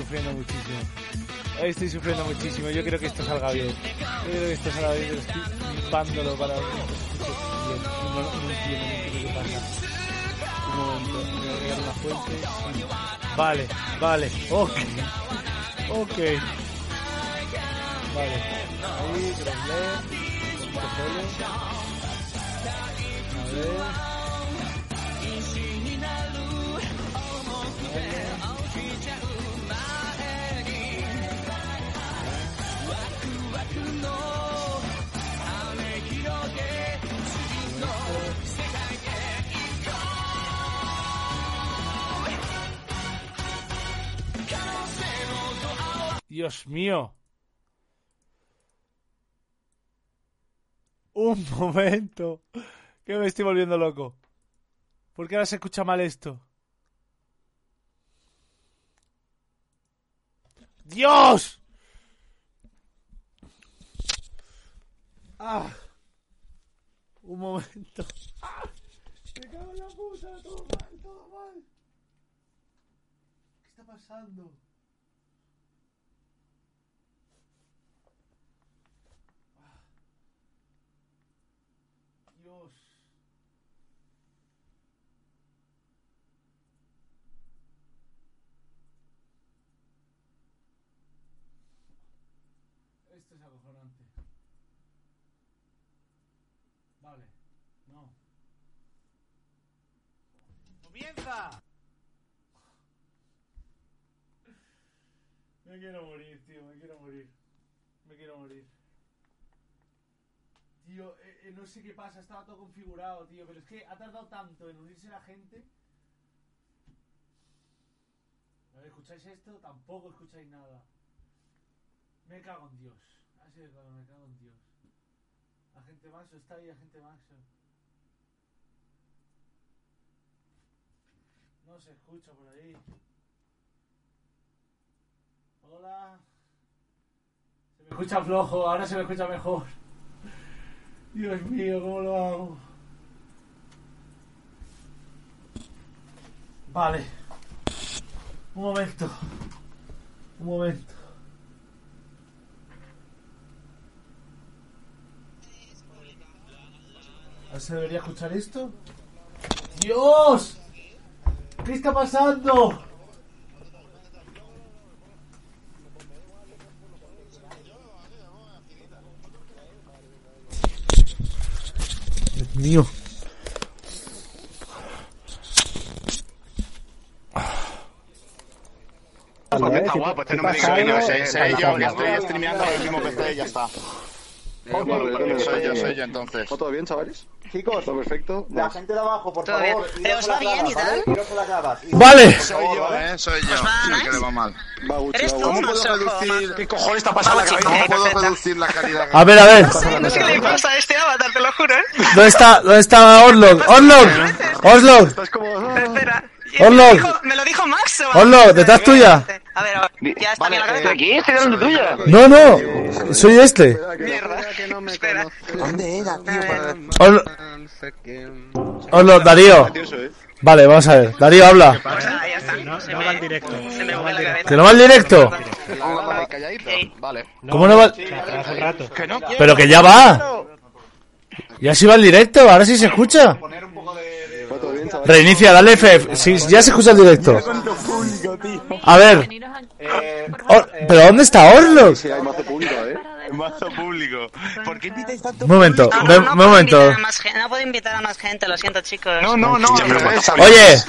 sufriendo muchísimo. Hoy estoy sufriendo muchísimo. Yo creo que esto salga bien. Yo creo que esto salga bien, pero estoy flipándolo para que esto bien. No, no entiendo, no entiendo qué pasa. Un momento, voy a agregar una fuente. Vale, vale, ok. Ok. Vale. Ahí, grande. A ver. Dios mío. Un momento. Que me estoy volviendo loco. ¿Por qué ahora se escucha mal esto? ¡Dios! Ah. Un momento. Me cago en la puta, todo mal, todo mal. ¿Qué está pasando? ¡Comienza! Me quiero morir, tío, me quiero morir. Me quiero morir. Tío, eh, eh, no sé qué pasa, estaba todo configurado, tío, pero es que ha tardado tanto en unirse la gente. A ver, ¿escucháis esto? Tampoco escucháis nada. Me cago en Dios. Así de claro, me cago en Dios. Agente Maxo está ahí, agente Maxo. No se escucha por ahí. Hola. Se me escucha flojo, ahora se me escucha mejor. Dios mío, ¿cómo lo hago? Vale. Un momento. Un momento. Si debería escuchar esto. ¡Dios! ¿Qué está pasando? Dios mío. Porque está guapo, este no me que no, sé, sé yo, que estoy streameando el mismo PC y ya está. Soy yo, soy yo entonces. ¿Va todo bien, chavales? Chicos, ¿Todo perfecto? la gente de abajo, por Todo favor. bien. iros ¿Os a va las bien y ¿vale? tal? Iros a las gradas. Y- Vale. Soy yo, eh, soy yo. Pues va, Sí, nice. que le va mal. Va, Gucci, ¿Eres va, tú, Gucci. ¿Cómo puedo ojo, reducir? ¿Qué cojones está pasando? Vamos, ¿Cómo chica, puedo reducir la calidad? A ver, a ver. No sé qué le pasa a este avatar, te lo juro. ¿eh? ¿Dónde está, dónde está Orlog? Orlog. Orlog. Estás como... Pero espera. Orlog. Me lo dijo- Me lo dijo Max. o- Orlog, ¿detrás tuya? A ver, a ver. Ya está Vale, bien la eh, cabeza. Aquí, estoy delante tuya. No, no. Soy este. Mierda. Espera. ¿Dónde era, tío? Orlog, Darío. Vale, vamos a ver. Darío, habla. Pues nada, ya está. No, se no me, va en directo. Se me mueve la cabeza. ¿Que no va el directo? Hola. Vale. ¿Cómo no va? Hace rato. Que no quiero. Pero que ya va. Ya sí va el directo, ahora sí se escucha. Reinicia, dale F. Sí, ya se escucha el directo. A ver. Or- ¿Pero dónde está Orlog? Mazo público. Mazo público. ¿Por qué invitáis tanto? Un momento, No, ve- no, no un puedo momento. invitar a más gen- no puedo invitar a más gente, lo siento, chicos. No, no, no, al revés. Oye,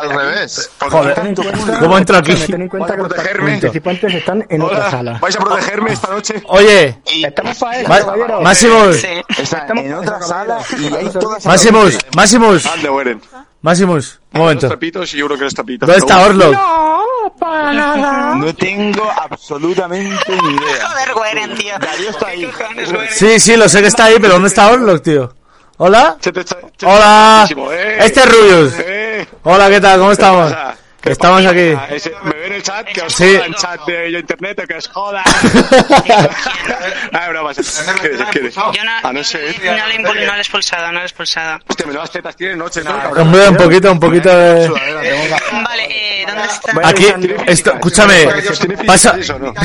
Al revés. joder, ¿cómo entro aquí? Ten en cuenta que los participantes están en otra sala. ¿Vais a protegerme esta noche? Oye, Estamos para Ma- caballero. Máximos, Sí. Está en otra sala y hay todas Máximos, Máximos, Ande, Weren. Máximos, un Los momento. tapitos y yo creo que eres tapita. ¿Dónde está No tengo absolutamente ni idea. Joder, Weren, tío. Darío está ahí. Sí, sí, lo sé que está ahí, pero ¿dónde está Orlog, tío? ¿Hola? Hola. eh. Este es Rubius. Eh. Hola, ¿qué tal? ¿Cómo estamos? Pasa? Estamos aquí. Ah, ese- me ve en el chat, que os Sí. joda en chat de internet, o que os joda. ah, broma, ¿qué quieres? ¿Qué quieres? Yo no, Ah, no sé. no, le he no le he expulsado, no le he expulsado. Hostia, me las tetas tiene noche, ¿no? Hombre, un poquito, un poquito de... Vale, eh, ¿dónde está? Aquí, esto, escúchame, pasa,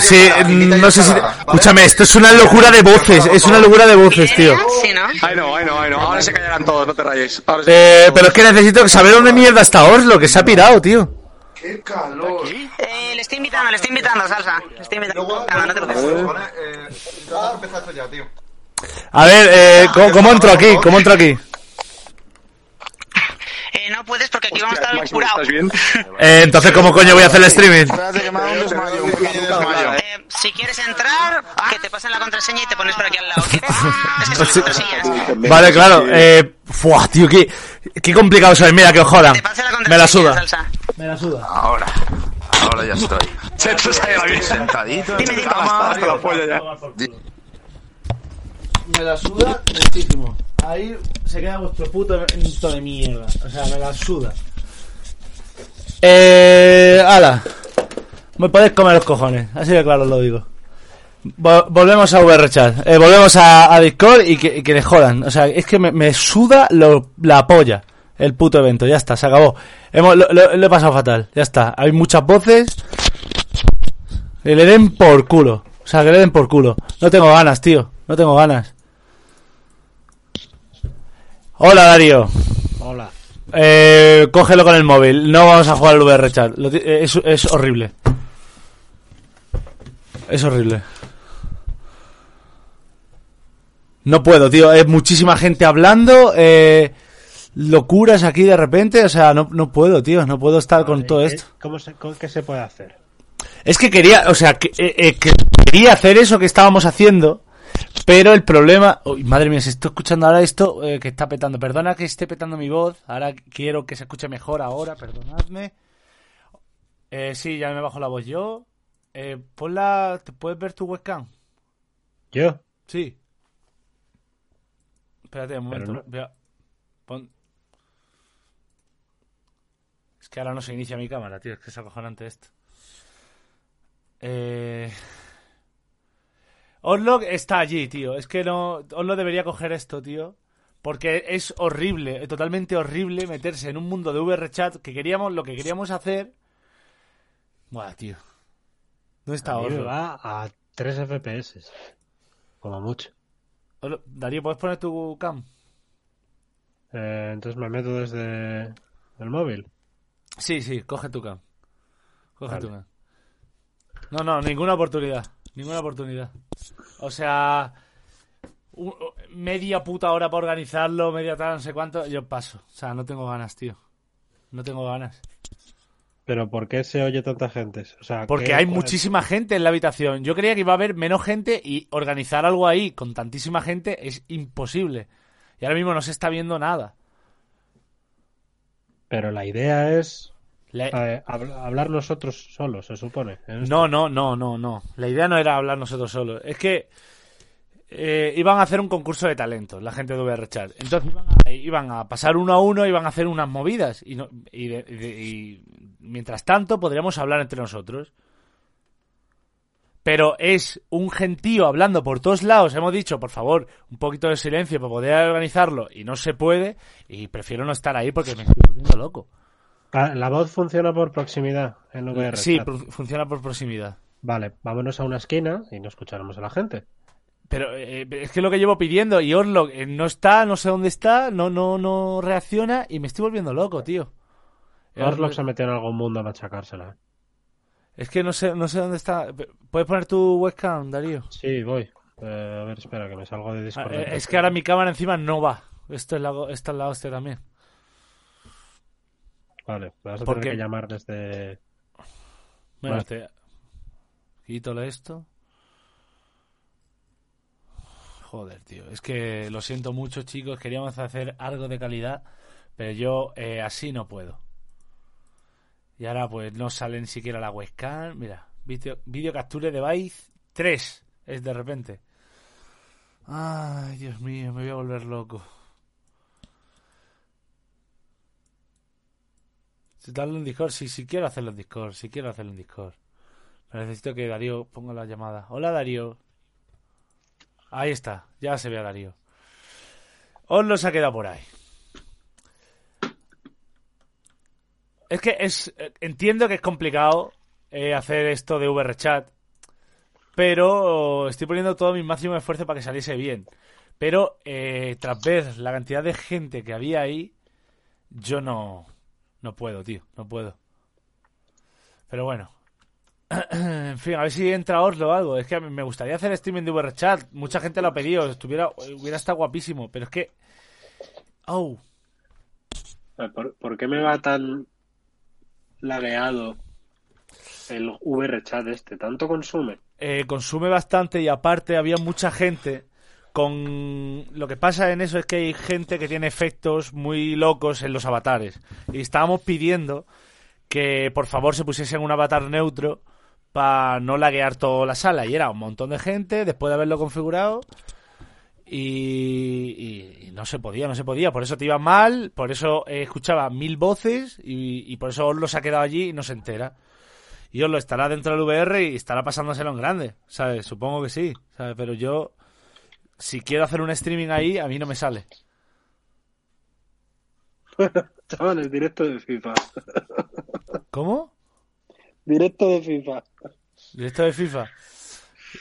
sí, no sé si, escúchame, esto es una locura de voces, es una locura de voces, tío. Sí, ¿no? Ay, no, ay, no, ay, no. Ahora se callarán todos, no te rayes. Eh, pero es que necesito saber dónde mierda está Oslo, que se ha pirado, tío. Eh, le estoy invitando, le estoy invitando, Salsa. Le estoy invitando, no te preocupes. A ver, eh, ¿cómo, cómo entro aquí? ¿Cómo entro aquí? Eh, no puedes porque aquí vamos a estar curados. ¿estás bien? Eh, entonces, ¿cómo coño voy a hacer el streaming? Que. Eh, si quieres entrar, que te pasen la contraseña y te pones por aquí al lado. ¿quieres? Es que Pues contraseñas. Vale, claro, eh, fuah, tío, qué, qué complicado soy, mira, que os jodan. Me la suda. Me la suda. Ahora, ahora ya estoy. Se. Sentadito en Dime, dime. Hasta la polla ya. Me la suda muchísimo. Ahí se queda vuestro puto evento de mierda. O sea, me la suda. Eh. Ala. Me podéis comer los cojones. Así de claro os lo digo. Vo- volvemos a VRChat. Eh, volvemos a, a Discord y que, y que le jodan. O sea, es que me, me suda lo- la polla. El puto evento. Ya está, se acabó. Hemos, lo, lo- lo he pasado fatal. Ya está. Hay muchas voces. Que le den por culo. O sea, que le den por culo. No tengo ganas, tío. No tengo ganas. Hola, Darío. Hola. Eh, cógelo con el móvil. No vamos a jugar al VR chat. Lo ti- eh, Es, es horrible. Es horrible. No puedo, tío. Es muchísima gente hablando. Eh, locuras aquí de repente. O sea, no, no puedo, tío. No puedo estar con todo ¿Qué- esto. ¿Cómo se, cómo- ¿Qué se puede hacer? Es que quería, o sea, que, eh, eh, que quería hacer eso que estábamos haciendo, pero el problema... Uy, madre mía, si estoy escuchando ahora esto eh, que está petando. Perdona que esté petando mi voz. Ahora quiero que se escuche mejor ahora, perdonadme. Eh, sí, ya me bajo la voz yo. Eh, ponla... ¿Te puedes ver tu webcam? ¿Yo? Sí. Espérate un momento. no- Voy a- pon- Es que ahora no se inicia mi cámara, tío. Es que es acojonante esto. Eh... Orlog está allí, tío. Es que no... Orlog debería coger esto, tío. Porque es horrible, totalmente horrible meterse en un mundo de VR chat que queríamos, lo que queríamos hacer. Buah, tío. ¿Dónde está Orlog? va a 3 FPS. Como mucho. Darío, ¿puedes poner tu cam? Eh, entonces me meto desde el móvil. Sí, sí, coge tu cam. Coge Vale. tu cam. No, no, ninguna oportunidad. Ninguna oportunidad. O sea, media puta hora para organizarlo, media tal, no sé cuánto, yo paso. O sea, no tengo ganas, tío. No tengo ganas. Pero ¿por qué se oye tanta gente? O sea, Porque ¿qué- hay muchísima gente en la habitación. Yo creía que iba a haber menos gente y organizar algo ahí con tantísima gente es imposible. Y ahora mismo no se está viendo nada. Pero la idea es La- eh, hab- hablar nosotros solos, se supone. No, no, no, no, no. La idea no era hablar nosotros solos. Es que eh, iban a hacer un concurso de talentos, la gente de VR Chat. Entonces iban a, iban a pasar uno a uno, iban a hacer unas movidas. Y, no- y de- y de- y mientras tanto podríamos hablar entre nosotros. Pero es un gentío hablando por todos lados. Hemos dicho, por favor, un poquito de silencio para poder organizarlo. Y no se puede. Y prefiero no estar ahí porque me estoy volviendo loco. Ah, La voz funciona por proximidad en VR. Sí, funciona por proximidad. Vale, vámonos a una esquina y no escucharemos a la gente. Pero eh, es que lo que llevo pidiendo y Orlok eh, no está, no sé dónde está, no no no reacciona y me estoy volviendo loco, tío. Eh, Orlok se metió en algún mundo a machacársela. Es que no sé no sé dónde está. ¿Puedes poner tu webcam, Darío? Sí, voy. Eh, a ver, espera, que me salgo de Ah, Discord. eh, es que ahora mi cámara encima no va. Esto es la, esta es la hostia también. Vale, me vas a ¿Por tener que llamar desde... Bueno, Vale. te... Quítale esto. Joder, tío. Es que lo siento mucho, chicos. Queríamos hacer algo de calidad, pero yo eh, así no puedo. Y ahora pues no sale ni siquiera la webcam. Mira, video, video capture device 3 es de repente. Ay, Dios mío, me voy a volver loco. Darlo en Discord, sí, sí quiero hacerlo en Discord, sí quiero hacerlo en Discord. Pero necesito que Darío ponga la llamada. Hola Darío. Ahí está, ya se ve a Darío. Os los ha quedado por ahí. Es que es eh, entiendo que es complicado eh, hacer esto de VRChat, pero estoy poniendo todo mi máximo esfuerzo para que saliese bien. Pero eh, tras ver la cantidad de gente que había ahí, yo no, no puedo, tío, no puedo. Pero bueno. en fin, a ver si entra Oslo o algo. Es que me gustaría hacer streaming de VRChat. Mucha gente lo ha pedido. Estuviera, hubiera estado guapísimo. Pero es que. Oh. ¿Por, por qué me va tan lagueado el VRChat este? ¿Tanto consume? Eh, consume bastante y aparte había mucha gente con lo que pasa en eso es que hay gente que tiene efectos muy locos en los avatares y estábamos pidiendo que por favor se pusiesen un avatar neutro para no laguear toda la sala y era un montón de gente después de haberlo configurado y, y- y no se podía, no se podía, por eso te iba mal, por eso eh, escuchaba mil voces y, y por eso Oslo se ha quedado allí y no se entera. Y Oslo estará dentro del VR y estará pasándoselo en grande, ¿sabes? Supongo que sí, ¿sabes? Pero yo, si quiero hacer un streaming ahí, a mí no me sale. Chavales, directo de FIFA. ¿Cómo? Directo de FIFA. Directo de FIFA.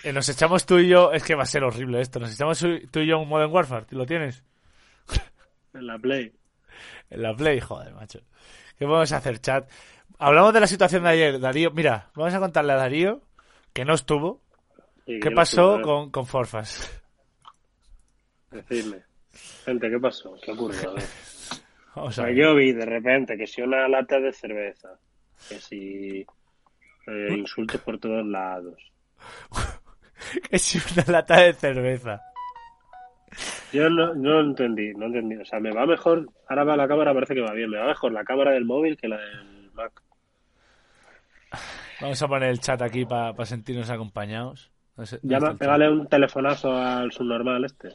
Eh, nos echamos tú y yo, es que va a ser horrible esto, nos echamos tú y yo un Modern Warfare, ¿lo tienes? En la Play. En la Play, joder, macho. ¿Qué podemos hacer, chat? Hablamos de la situación de ayer, Darío. Mira, vamos a contarle a Darío, que no estuvo, qué pasó estuve, con, con Forfas. Decidme. Gente, ¿qué pasó? ¿Qué ocurrió? O a sea, ver. yo vi de repente que si una lata de cerveza, que si eh, insultos por todos lados. Es una lata de cerveza. Yo no, no entendí, no entendí. O sea, me va mejor, ahora va la cámara, parece que va bien, me va mejor la cámara del móvil que la del Mac. Vamos a poner el chat aquí para sentirnos acompañados. No sé- no pégale un telefonazo al subnormal este.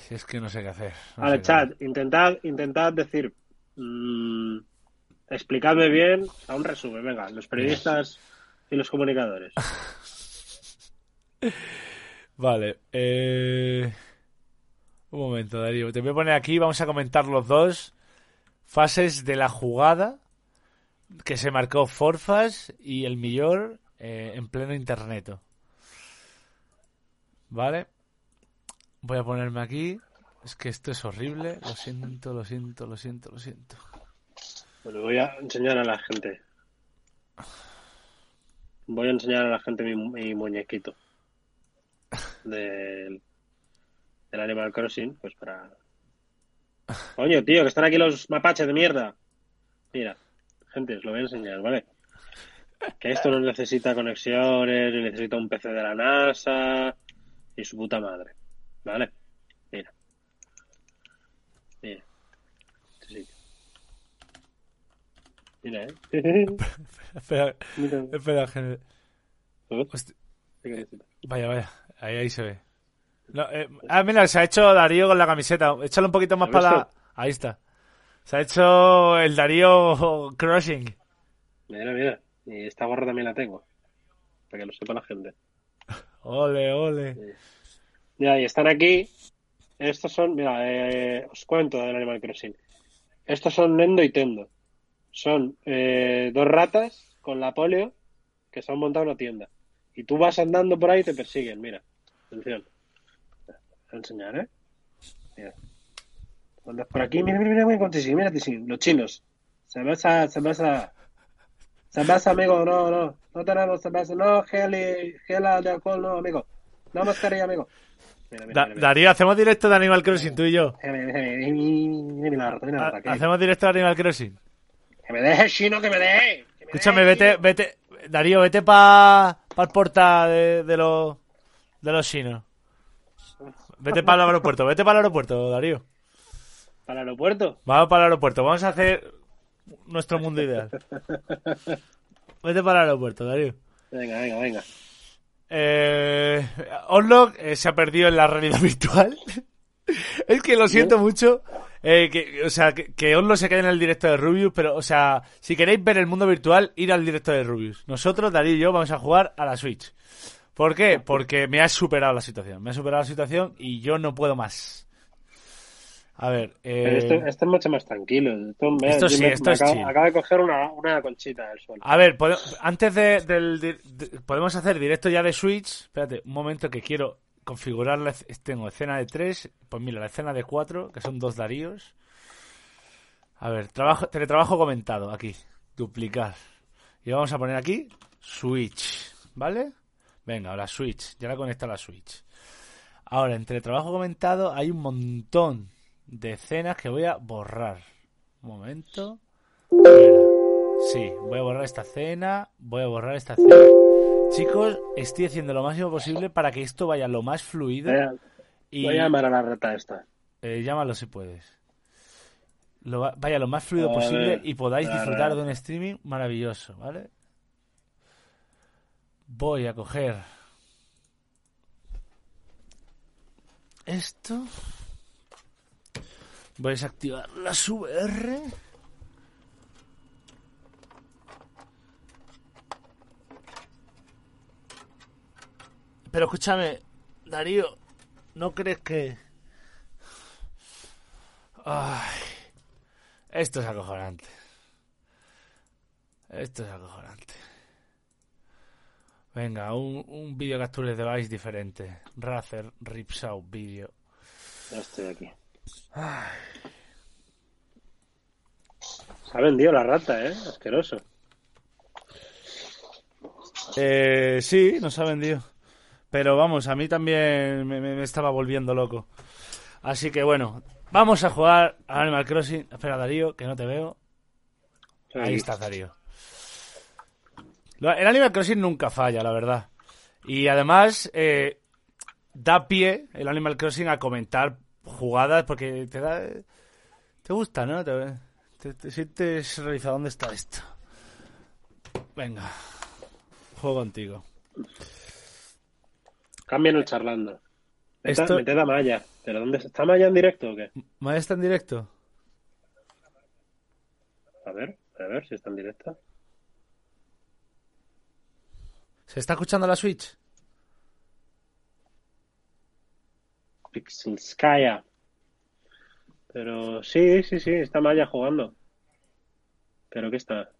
Si es que no sé qué hacer. no Vale, chat, intentad, intentad decir, mm, explicadme bien, a un resumen, venga, los periodistas y los comunicadores. Vale, eh... Un momento, Darío. Te voy a poner aquí, vamos a comentar los dos fases de la jugada que se marcó Forfas y el Millor eh, en pleno internet. Vale. Voy a ponerme aquí. Es que esto es horrible. Lo siento, lo siento, lo siento, lo siento. Bueno, voy a enseñar a la gente. Voy a enseñar a la gente mi, mi muñequito del, del Animal Crossing, pues para... Coño, tío, que están aquí los mapaches de mierda. Mira, gente, os lo voy a enseñar, ¿vale? Que esto no necesita conexiones, necesita un PC de la NASA y su puta madre, ¿vale? Mira. Mira. Este sitio. Mira, ¿eh? Espera, Mira. espera. Vaya, vaya. Ahí, ahí se ve. No, eh, ah, mira, se ha hecho Darío con la camiseta. Échalo un poquito más ¿Lo para la... Ahí está. Se ha hecho el Darío Crossing. Mira, mira. Y esta gorra también la tengo. Para que lo sepa la gente. Ole, ole. Mira, y están aquí. Estos son, mira, eh, os cuento del Animal Crossing. Estos son Nendo y Tendo. Son eh, dos ratas con la polio que se han montado en una tienda. Y tú vas andando por ahí y te persiguen, mira. Atención. Voy a enseñar, ¿eh? Mira. Andas por aquí, mira, mira, mira, mira, Tisi, mira, Tisi. Los chinos. Cerveza, cerveza. Cerveza, amigo, no, no. No tenemos cerveza. No, gel, y- gel de alcohol, no, amigo. No mascarilla, amigo. Mira, mira, Da- mira. Darío, hacemos directo de Animal Crossing, tú y yo. Mira, mira, mira, mira, mira, mira la rata, mira la Ha- rata, que- Hacemos directo de Animal Crossing. Que me deje, chino, que me deje. que me Escúchame, deje, vete, vete. Darío, vete para pa el porta de, de los de los chinos. Vete para el aeropuerto, vete para el aeropuerto, Darío. ¿Para el aeropuerto? Vamos para el aeropuerto, vamos a hacer nuestro mundo ideal. Vete para el aeropuerto, Darío. Venga, venga, venga. Eh, Oslo eh, se ha perdido en la realidad virtual. es que lo siento mucho. Eh, que, o sea, que, que Oslo se quede en el directo de Rubius, pero, o sea, si queréis ver el mundo virtual, ir al directo de Rubius. Nosotros, Darío y yo, vamos a jugar a la Switch. ¿Por qué? Porque me ha superado la situación. Me ha superado la situación y yo no puedo más. A ver, eh... Pero este, este es mucho más tranquilo. Esto, mira, Esto sí, me- esto me es acabo, acabo de coger una, una conchita del suelo. A ver, antes de, del de- podemos hacer directo ya de Switch. Espérate, un momento que quiero configurar. La, tengo escena de 3, pues mira, la escena de 4, que son dos Daríos. A ver, trabajo, teletrabajo comentado, aquí, duplicar. Y vamos a poner aquí Switch, ¿vale? Venga, ahora Switch, ya la conecta la Switch. Ahora, en teletrabajo comentado hay un montón de escenas que voy a borrar. Un momento. Espera. Sí, voy a borrar esta escena, voy a borrar esta escena. Chicos, estoy haciendo lo máximo posible para que esto vaya lo más fluido. Voy a, y voy a llamar a la rata esta. eh, llámalo si puedes. Lo va- vaya lo más fluido A posible ver, y podáis disfrutar de un streaming maravilloso, ¿vale? Voy a coger esto. Voy a desactivar las VR. Pero escúchame, Darío, ¿no crees que... Ay, esto es acojonante. Esto es acojonante. Venga, un, un video capture device diferente. Razer Rips Out Video. Ya estoy aquí. Se ha vendido la rata, ¿eh? Asqueroso. Eh, sí, nos ha vendido. Pero vamos, a mí también me, me- me estaba volviendo loco. Así que bueno, vamos a jugar a Animal Crossing. Espera, Darío, que no te veo. Ahí está Darío. El Animal Crossing nunca falla, la verdad. Y además eh, da pie el Animal Crossing a comentar jugadas porque te da... Te gusta, ¿no? Te, te- te sientes realizado. ¿Dónde está esto? Venga. Juego contigo. Cambian el charlando. Mete, Esto- mete a Maya. ¿Pero dónde está Maya en directo o qué? ¿Maya está en directo? A ver, a ver si está en directo. ¿Se está escuchando la Switch? Pixelskaya. Pero sí, sí, sí, está Maya jugando. ¿Pero qué está?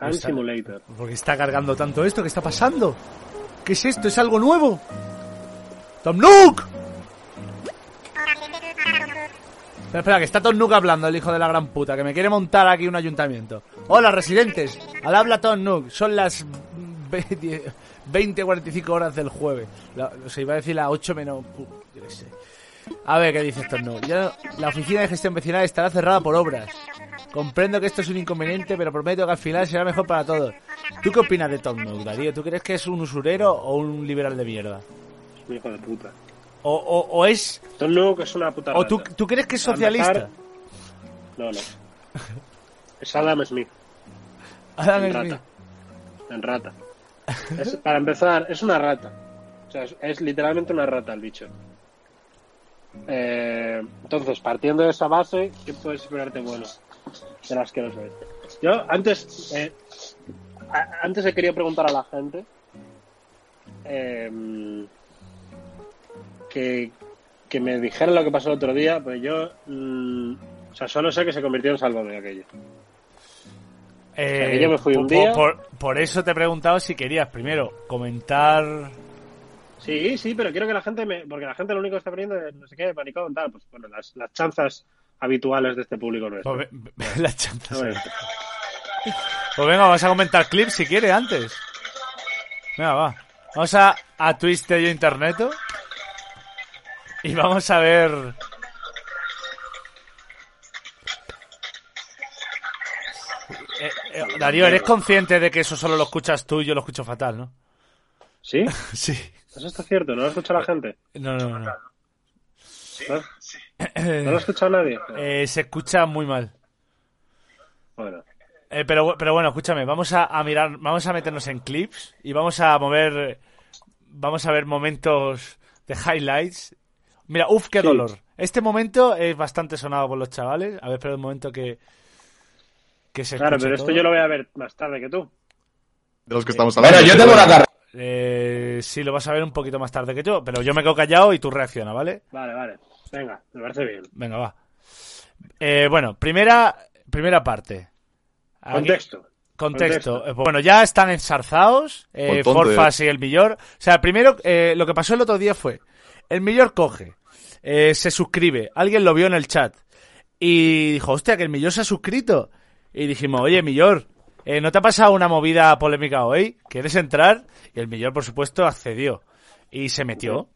Hand Está- Simulator. Porque está cargando tanto esto. ¿Qué está pasando? ¿Qué es esto? ¿Es algo nuevo? ¡Tom Nook! Espera, espera, que está Tom Nook hablando, el hijo de la gran puta, que me quiere montar aquí un ayuntamiento. Hola, residentes. Al habla Tom Nook. Son las 20.45 horas del jueves. La- o sea, iba a decir las 8 menos... yo qué sé. A ver, ¿qué dice Tom Nook? Ya la oficina de gestión vecinal estará cerrada por obras. Comprendo que esto es un inconveniente, pero prometo que al final será mejor para todos. ¿Tú qué opinas de Tom Darío? ¿Tú crees que es un usurero o un liberal de mierda? Un hijo de puta. ¿O, o, o es... Tom Nook es una puta ¿O tú, crees que es socialista? empezar- No, no. Es Adam Smith. Adam en Smith. rata. En rata. Es- para empezar, es una rata. O sea, es, es literalmente una rata el bicho. Eh, entonces, partiendo de esa base, ¿qué puedes esperarte bueno de las que no sabes? Yo antes, eh, a- antes he querido preguntar a la gente eh, que, que me dijeran lo que pasó el otro día, pues yo, mm, o sea, solo sé que se convirtió en Sálvame aquello. Eh, sea, yo me fui un por- día- Por, por eso te he preguntado si querías primero comentar... Sí, sí, pero quiero que la gente me. Porque la gente lo único que está poniendo es no sé qué, maricón, tal. Pues bueno, las, las chanzas habituales de este público nuestro. Pues, las chanzas. Pues venga, vamos a comentar clips si quiere antes. Venga, va. Vamos a, a Twister y Interneto. Y vamos a ver. Eh, eh, Darío, eres consciente de que eso solo lo escuchas tú y yo lo escucho fatal, ¿no? ¿Sí? Sí. Eso está cierto, no lo escucha la gente. No, no, no. ¿No, ¿No lo ha escuchado nadie? Eh, se escucha muy mal. Bueno, Eh, pero, pero bueno, escúchame, vamos a, a mirar, vamos a meternos en clips y vamos a mover, vamos a ver momentos de highlights Mira, uff, qué Sí. dolor. Este momento es bastante sonado por los chavales. A ver, espera un momento que. Que se Claro, pero esto yo lo voy a ver más tarde que tú. De los que estamos hablando. Bueno, yo tengo una carrera. Eh, sí, lo vas a ver un poquito más tarde que yo, pero yo me quedo callado y tú reacciona, ¿vale? Vale, vale. Venga, me parece bien. Venga, va. Eh, bueno, primera, primera parte. Aquí- Contexto. Contexto. Contexto. Eh, pues Bueno, ya están enzarzados, eh, tonto, Forfas y el Millor. O sea, primero, eh, lo que pasó el otro día fue, el Millor coge, eh, se suscribe, alguien lo vio en el chat y dijo, hostia, que el Millor se ha suscrito. Y dijimos, oye, Millor, eh, ¿no te ha pasado una movida polémica hoy? ¿Quieres entrar? Y el Millor, por supuesto, accedió y se metió.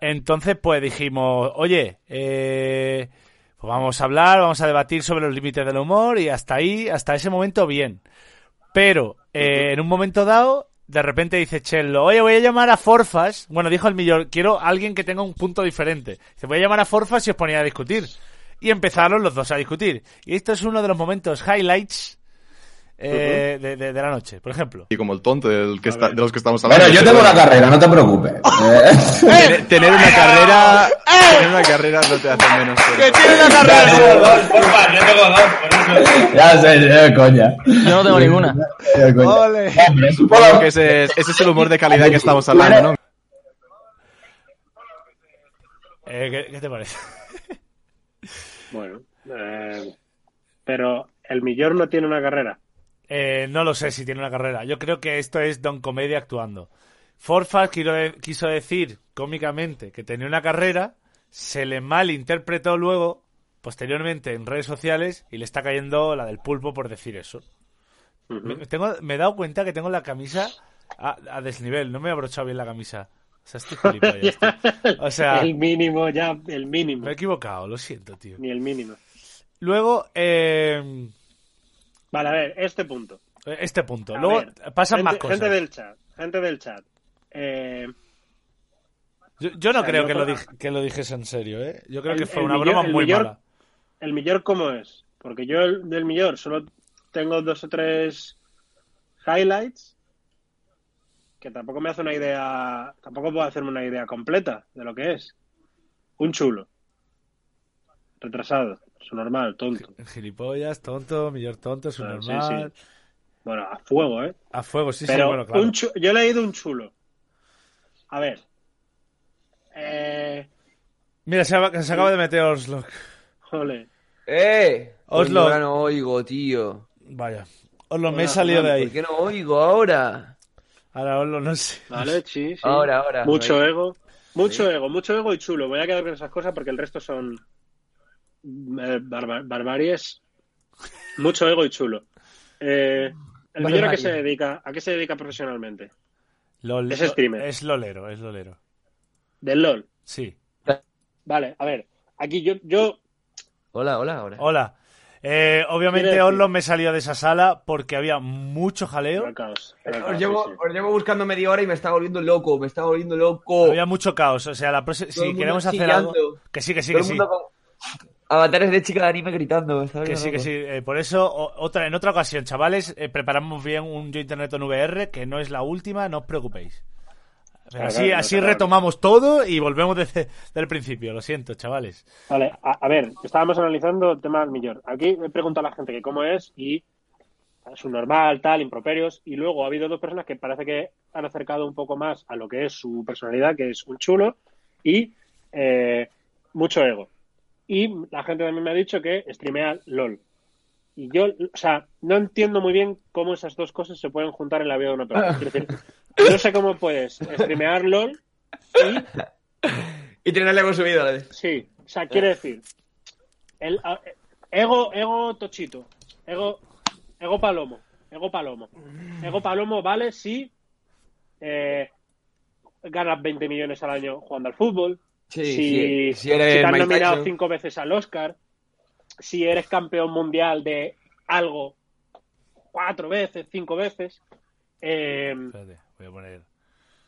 Entonces, pues dijimos, oye, eh, pues vamos a hablar, vamos a debatir sobre los límites del humor y hasta ahí, hasta ese momento bien. Pero eh, en un momento dado, de repente dice Chello, oye, voy a llamar a Forfas. Bueno, dijo el millón, quiero a alguien que tenga un punto diferente. Dice, voy a llamar a Forfas y os ponía a discutir. Y empezaron los dos a discutir. Y esto es uno de los momentos highlights eh, de, de- de la noche, por ejemplo. Y como el tonto del que está, de los que estamos hablando. Bueno, yo tengo una carrera, no te preocupes. Eh, Tener, tener una carrera. Tener una carrera no te hace menos. ¡Que tiene una carrera! Porfa, yo tengo dos, por eso. ya sé, eh, coña. Yo no tengo ninguna. Eh, Supongo que ese es, ese es el humor de calidad que estamos hablando, ¿no? Eh, ¿qué, qué te parece? Bueno, eh, pero el Millor no tiene una carrera. Eh, no lo sé si tiene una carrera. Yo creo que esto es Don Comedia actuando. Forfas quiso, de- quiso decir cómicamente que tenía una carrera, se le malinterpretó luego, posteriormente en redes sociales, y le está cayendo la del pulpo por decir eso. me, tengo, me he dado cuenta que tengo la camisa a, a desnivel, no me he abrochado bien la camisa. O sea, estoy gilipollas, tío. O sea, el mínimo ya, el mínimo. me he equivocado, lo siento, tío. Ni el mínimo. Luego, eh, Vale, a ver, este punto. este punto. A Luego ver, pasan gente, más cosas. Gente del chat, gente del chat. Eh, Yo, yo no O sea, creo que, lo para- dij- que lo dijese en serio, ¿eh? Yo creo El- que fue una millor- broma muy millor- mala. ¿El Millor cómo es? Porque yo el, del Millor solo tengo dos o tres highlights que tampoco me hace una idea, tampoco puedo hacerme una idea completa de lo que es. Un chulo. Retrasado, su normal, tonto. Gilipollas, tonto, millor tonto, su Ah, sí, normal. sí. Bueno, a fuego, ¿eh? A fuego, sí, Pero sí, bueno, claro. un yo he leído un chulo. A ver. Eh, Mira, se, va- se acaba de meter Oslo. jole. ¡Eh! Oslo. Ahora no oigo, tío. Vaya. Oslo, me he salido de ahí. ¿Por qué no oigo ahora? Ahora Oslo, no sé. Vale, sí, sí. Ahora, ahora. Mucho Ahí. ego. Mucho ego, mucho ego y chulo. Voy a quedar con esas cosas porque el resto son eh, barba- barbaries. Mucho ego y chulo. Eh, ¿El millón a qué se dedica? ¿A qué se dedica profesionalmente? Lol- Es streamer. Es lolero, es lolero. Del LOL. Sí. Vale, a ver. Aquí yo, yo Hola, hola, ahora. Hola. Eh, obviamente Oslo me salió de esa sala porque había mucho jaleo. Era caos, era Os llevo, sí, sí. os llevo buscando media hora y me está volviendo loco, me está volviendo loco. Había mucho caos. O sea, la si queremos hacer algo. Que sí, que sí, Todo que sí. con avatares de chica de anime gritando. me Que sí, que sí. Eh, por eso, o- otra, en otra ocasión, chavales, eh, preparamos bien un Yo Internet en VR, que no es la última, no os preocupéis. Pero así, claro, así claro. retomamos todo y volvemos desde el principio. Lo siento, chavales. Vale, a, a ver, estábamos analizando el tema del millón. Aquí he preguntado a la gente que cómo es y su normal, tal, improperios. Y luego ha habido dos personas que parece que han acercado un poco más a lo que es su personalidad, que es un chulo y eh, mucho ego. Y la gente también me ha dicho que streamea LOL. Y yo, o sea, no entiendo muy bien cómo esas dos cosas se pueden juntar en la vida de una persona. Quiero decir, no sé cómo puedes streamear LOL y Y ego subido a la vez. Sí, o sea, quiere decir, el, ego, ego tochito, ego, ego palomo, ego palomo. Ego palomo vale si eh, ganas 20 millones al año jugando al fútbol, Sí, si, sí, si si eres te han nominado Tyson. cinco veces al Oscar, si eres campeón mundial de algo cuatro veces, cinco veces, eh, Espérate, voy a poner.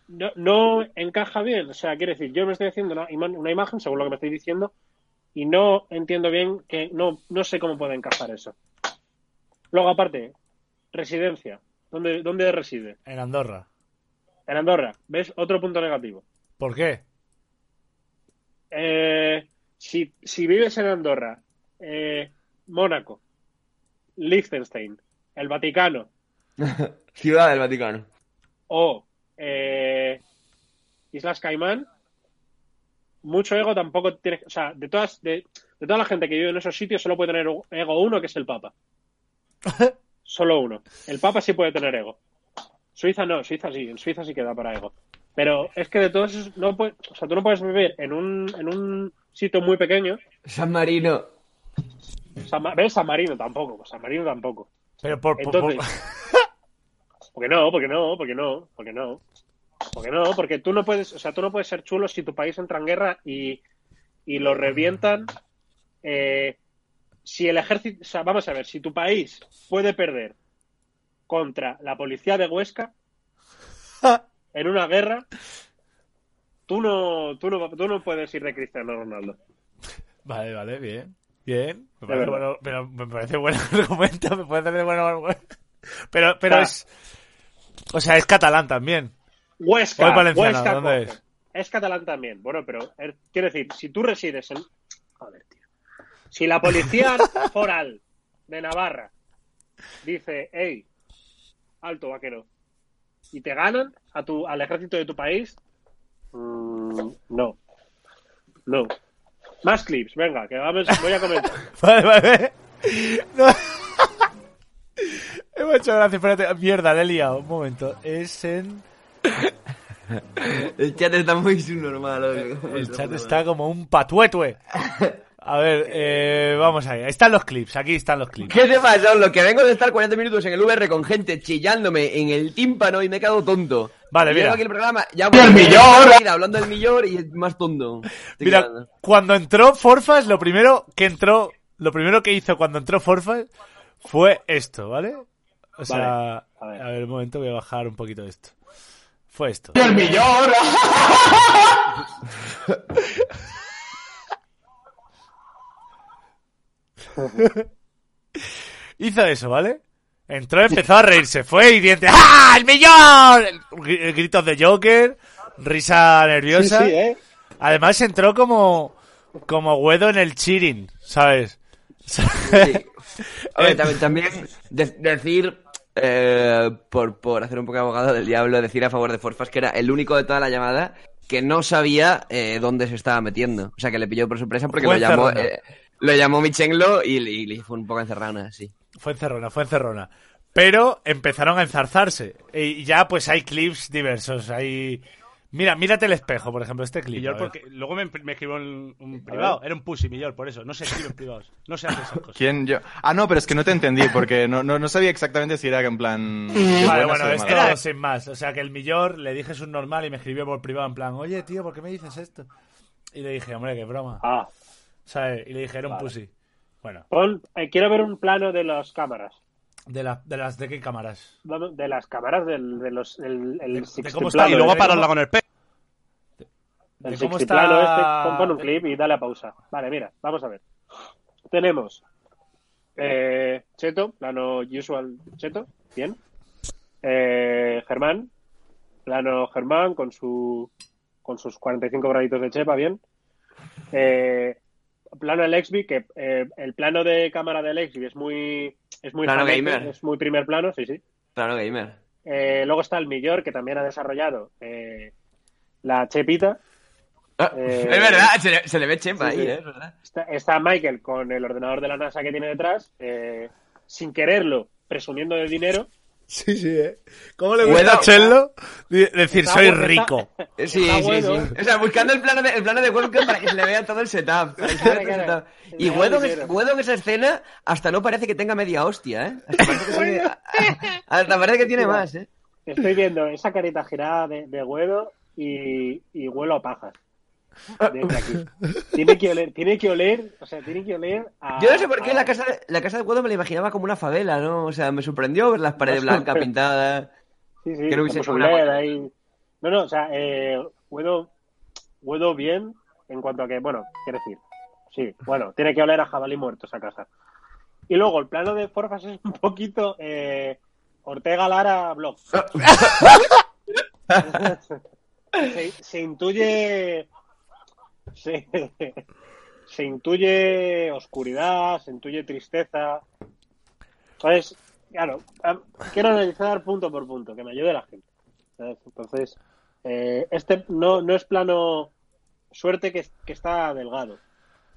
no, no encaja bien. O sea, quiere decir, yo me estoy haciendo una, ima- una imagen, según lo que me estoy diciendo, y no entiendo bien que no, no sé cómo puede encajar eso. Luego, aparte, residencia. ¿Dónde, dónde reside? En Andorra. En Andorra. ¿Ves? Otro punto negativo. ¿Por qué? Eh, si, si vives en Andorra, eh, Mónaco, Liechtenstein, el Vaticano Ciudad del Vaticano. o eh, Islas Caimán, mucho ego tampoco tienes. O sea, de todas, de, de toda la gente que vive en esos sitios, solo puede tener ego uno, que es el Papa. Solo uno. El Papa sí puede tener ego. Suiza no, Suiza sí, en Suiza sí queda para ego. Pero es que de todos esos, no puede- o sea, tú no puedes vivir en un, en un sitio muy pequeño. San Marino. San, ¿Ves? San Marino tampoco, pues San Marino tampoco. Pero por, por- Entonces, por- ¿por qué no? ¿Por qué no? ¿Por qué no? ¿Por qué no? ¿Por qué no? Porque tú no puedes, o sea, tú no puedes ser chulo si tu país entra en guerra y, y lo revientan. eh, si el ejército, o sea, vamos a ver, si tu país puede perder contra la policía de Huesca en una guerra, tú no, tú no, tú no puedes ir de Cristiano Ronaldo. Vale, vale, bien. Bien. Me parece, bueno, pero me parece buen argumento. Me parece bueno. bueno. Pero, pero Ah. es. O sea, es catalán también. Huesca, O es valenciano, Huesca ¿dónde es? Es catalán también. Bueno, pero er, quiero decir, si tú resides en. Joder, tío. Si la policía foral de Navarra dice, hey, alto vaquero, y te ganan a tu, al ejército de tu país, mm, no. No. Más clips, venga, que vamos, voy a comentar. Vale, vale. No. Ha hecho gracia, espérate. Mierda, le he liado. Un momento. Es en. El chat está muy subnormal hoy. El chat está como un patuetue. A ver, eh, vamos ahí. Ahí están los clips. Aquí están los clips. ¿Qué te pasa? Lo que vengo de estar 40 minutos en el VR con gente chillándome en el tímpano y me he quedado tonto. Vale, Y mira. aquí el programa, ya ¡El millón! hablando del millón y es más tonto. Estoy Mira, quedando. cuando entró Forfas, lo primero que entró, lo primero que hizo cuando entró Forfas fue esto, ¿vale? O sea, Vale, a a ver. ver. un momento, voy a bajar un poquito esto. Fue esto. ¡El millón! Hizo eso, ¿vale? Entró, empezó a reírse, fue hiriente. ¡Ah, el millón! Gr- Gritos de Joker, risa Sí, nerviosa. sí, ¿eh? Además entró como, como Guedo en el cheering, ¿sabes? Sí. A ver, también, también de- decir, eh, por, por hacer un poco de abogado del diablo, decir a favor de Forfas que era el único de toda la llamada que no sabía eh, dónde se estaba metiendo. O sea, que le pilló por sorpresa porque lo llamó, eh, lo llamó Michenlo y, y le fue un poco encerrada, sí. Fue encerrona, fue encerrona. Pero empezaron a enzarzarse. Y ya pues hay clips diversos. Hay... Mira, mírate el espejo, por ejemplo, este clip. Millor porque luego me, me escribió en un privado. Era un pussy, Millor, por eso. No se escribe en privados. No se hace esas cosas. ¿Quién? Yo. Ah, no, pero es que no te entendí porque no, no, no sabía exactamente si era en plan. Vale, bueno, esto malas. sin más. O sea, que el millor le dije su normal y me escribió por privado en plan, oye, tío, ¿por qué me dices esto? Y le dije, hombre, qué broma. Ah, ¿Sabes? Y le dije, era un Vale. pussy. Bueno, pon, eh, quiero ver un plano de las cámaras. de, la- de las de qué cámaras. De las cámaras del, de los, el, el De- de 60 cómo está, plano, Y luego ¿eh? pararla con el. De El cómo 60 está. plano este, pon, pon un clip y dale a pausa. Vale, mira, vamos a ver. Tenemos eh, Cheto, plano usual Cheto, bien. Eh, Germán, plano Germán con su con sus 45 graditos de chepa, bien. Eh, plano el Exby, que eh, el plano de cámara del Exby es muy es muy Plano gamer. es muy primer plano, sí, sí. Claro, gamer. Eh, luego está el Millor, que también ha desarrollado eh, la chepita. Ah, Eh, es verdad, se le, se le ve chepa sí, ahí, sí. ¿eh? Es verdad. Está, está Michael con el ordenador de la NASA que tiene detrás, eh, sin quererlo, presumiendo de dinero. Sí, sí, ¿eh? ¿Cómo le Bueno, gusta di- decir, soy bueno, rico? está- Sí, está sí, bueno. sí. O sea, buscando el plano de, el plano de webcam para que se le vea todo el setup. para que se le vea todo el Claro, claro. setup. Y Guedo, en- Guedo en esa escena hasta no parece que tenga media hostia, ¿eh? Hasta parece que tiene, hasta parece que tiene más, ¿eh? Estoy viendo esa carita girada de, de Guedo y, y huelo a pajas. Desde aquí. Tiene que oler, tiene que oler, o sea, tiene que oler a... Yo no sé por qué a- la casa, de, la casa de Guedo me la imaginaba como una favela, ¿no? O sea, me sorprendió ver las paredes blancas pintadas. Sí, sí, que no hubiese ahí. No, no, o sea, eh, Guedo, Guedo bien en cuanto a que, bueno, quiere decir, sí, bueno, tiene que oler a jabalí muerto esa casa. Y luego el plano de Forfas es un poquito eh, Ortega Lara Blog. se, se intuye se, se intuye oscuridad, se intuye tristeza. Entonces, claro, quiero analizar punto por punto, que me ayude la gente. ¿sabes? Entonces, eh, este no, no es plano suerte que, que está delgado.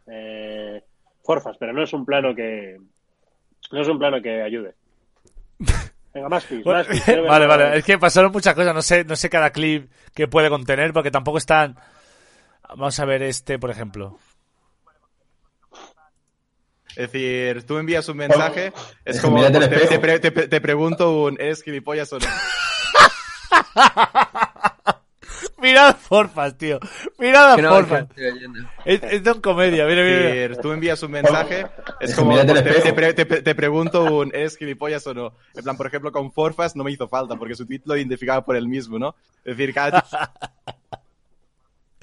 Eh, Forfas, pero no es un plano que no es un plano que ayude. Venga, más Bueno, más vale, vale. Es que pasaron muchas cosas. No sé, no sé cada clip que puede contener porque tampoco están. Vamos a ver este, por ejemplo. Es decir, tú envías un mensaje, es como te, te pre- te pre- te pregunto un ¿eres gilipollas o no? Mirad Forfas, tío. Mirad a no, Forfas. Es, es de un comedia, mira, Es mira, tú envías un mensaje, es Es como te pre- te pregunto un ¿eres gilipollas o no? En plan, por ejemplo, con Forfas no me hizo falta porque su tweet lo identificaba por él mismo, ¿no? Es decir, cada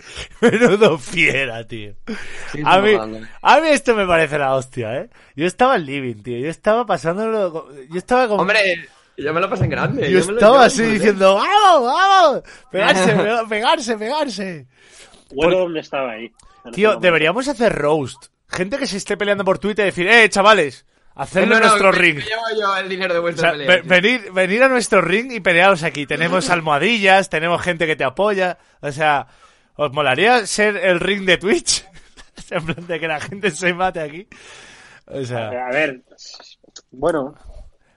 Menudo fiera, tío. Sí, A mí, a mí esto me parece la hostia, ¿eh? Yo estaba en living, tío. Yo estaba pasándolo. Yo estaba como. Hombre, yo me lo pasé en grande. yo estaba así diciendo, ¡vamos, vamos! Pegarse, pe- pegarse, pegarse. Bueno, ¿dónde estaba ahí? Tío, deberíamos hacer roast. Gente que se esté peleando por Twitter y decir, ¡eh, chavales! Hacedlo No, nuestro me- ring. me llevo yo el dinero de O vuestra sea, pelea. ve- venir, venir a nuestro ring y pelearos aquí. Tenemos almohadillas, tenemos gente que te apoya. O sea, ¿os molaría ser el ring de Twitch? en plan de que la gente se mate aquí. O sea, A ver, bueno,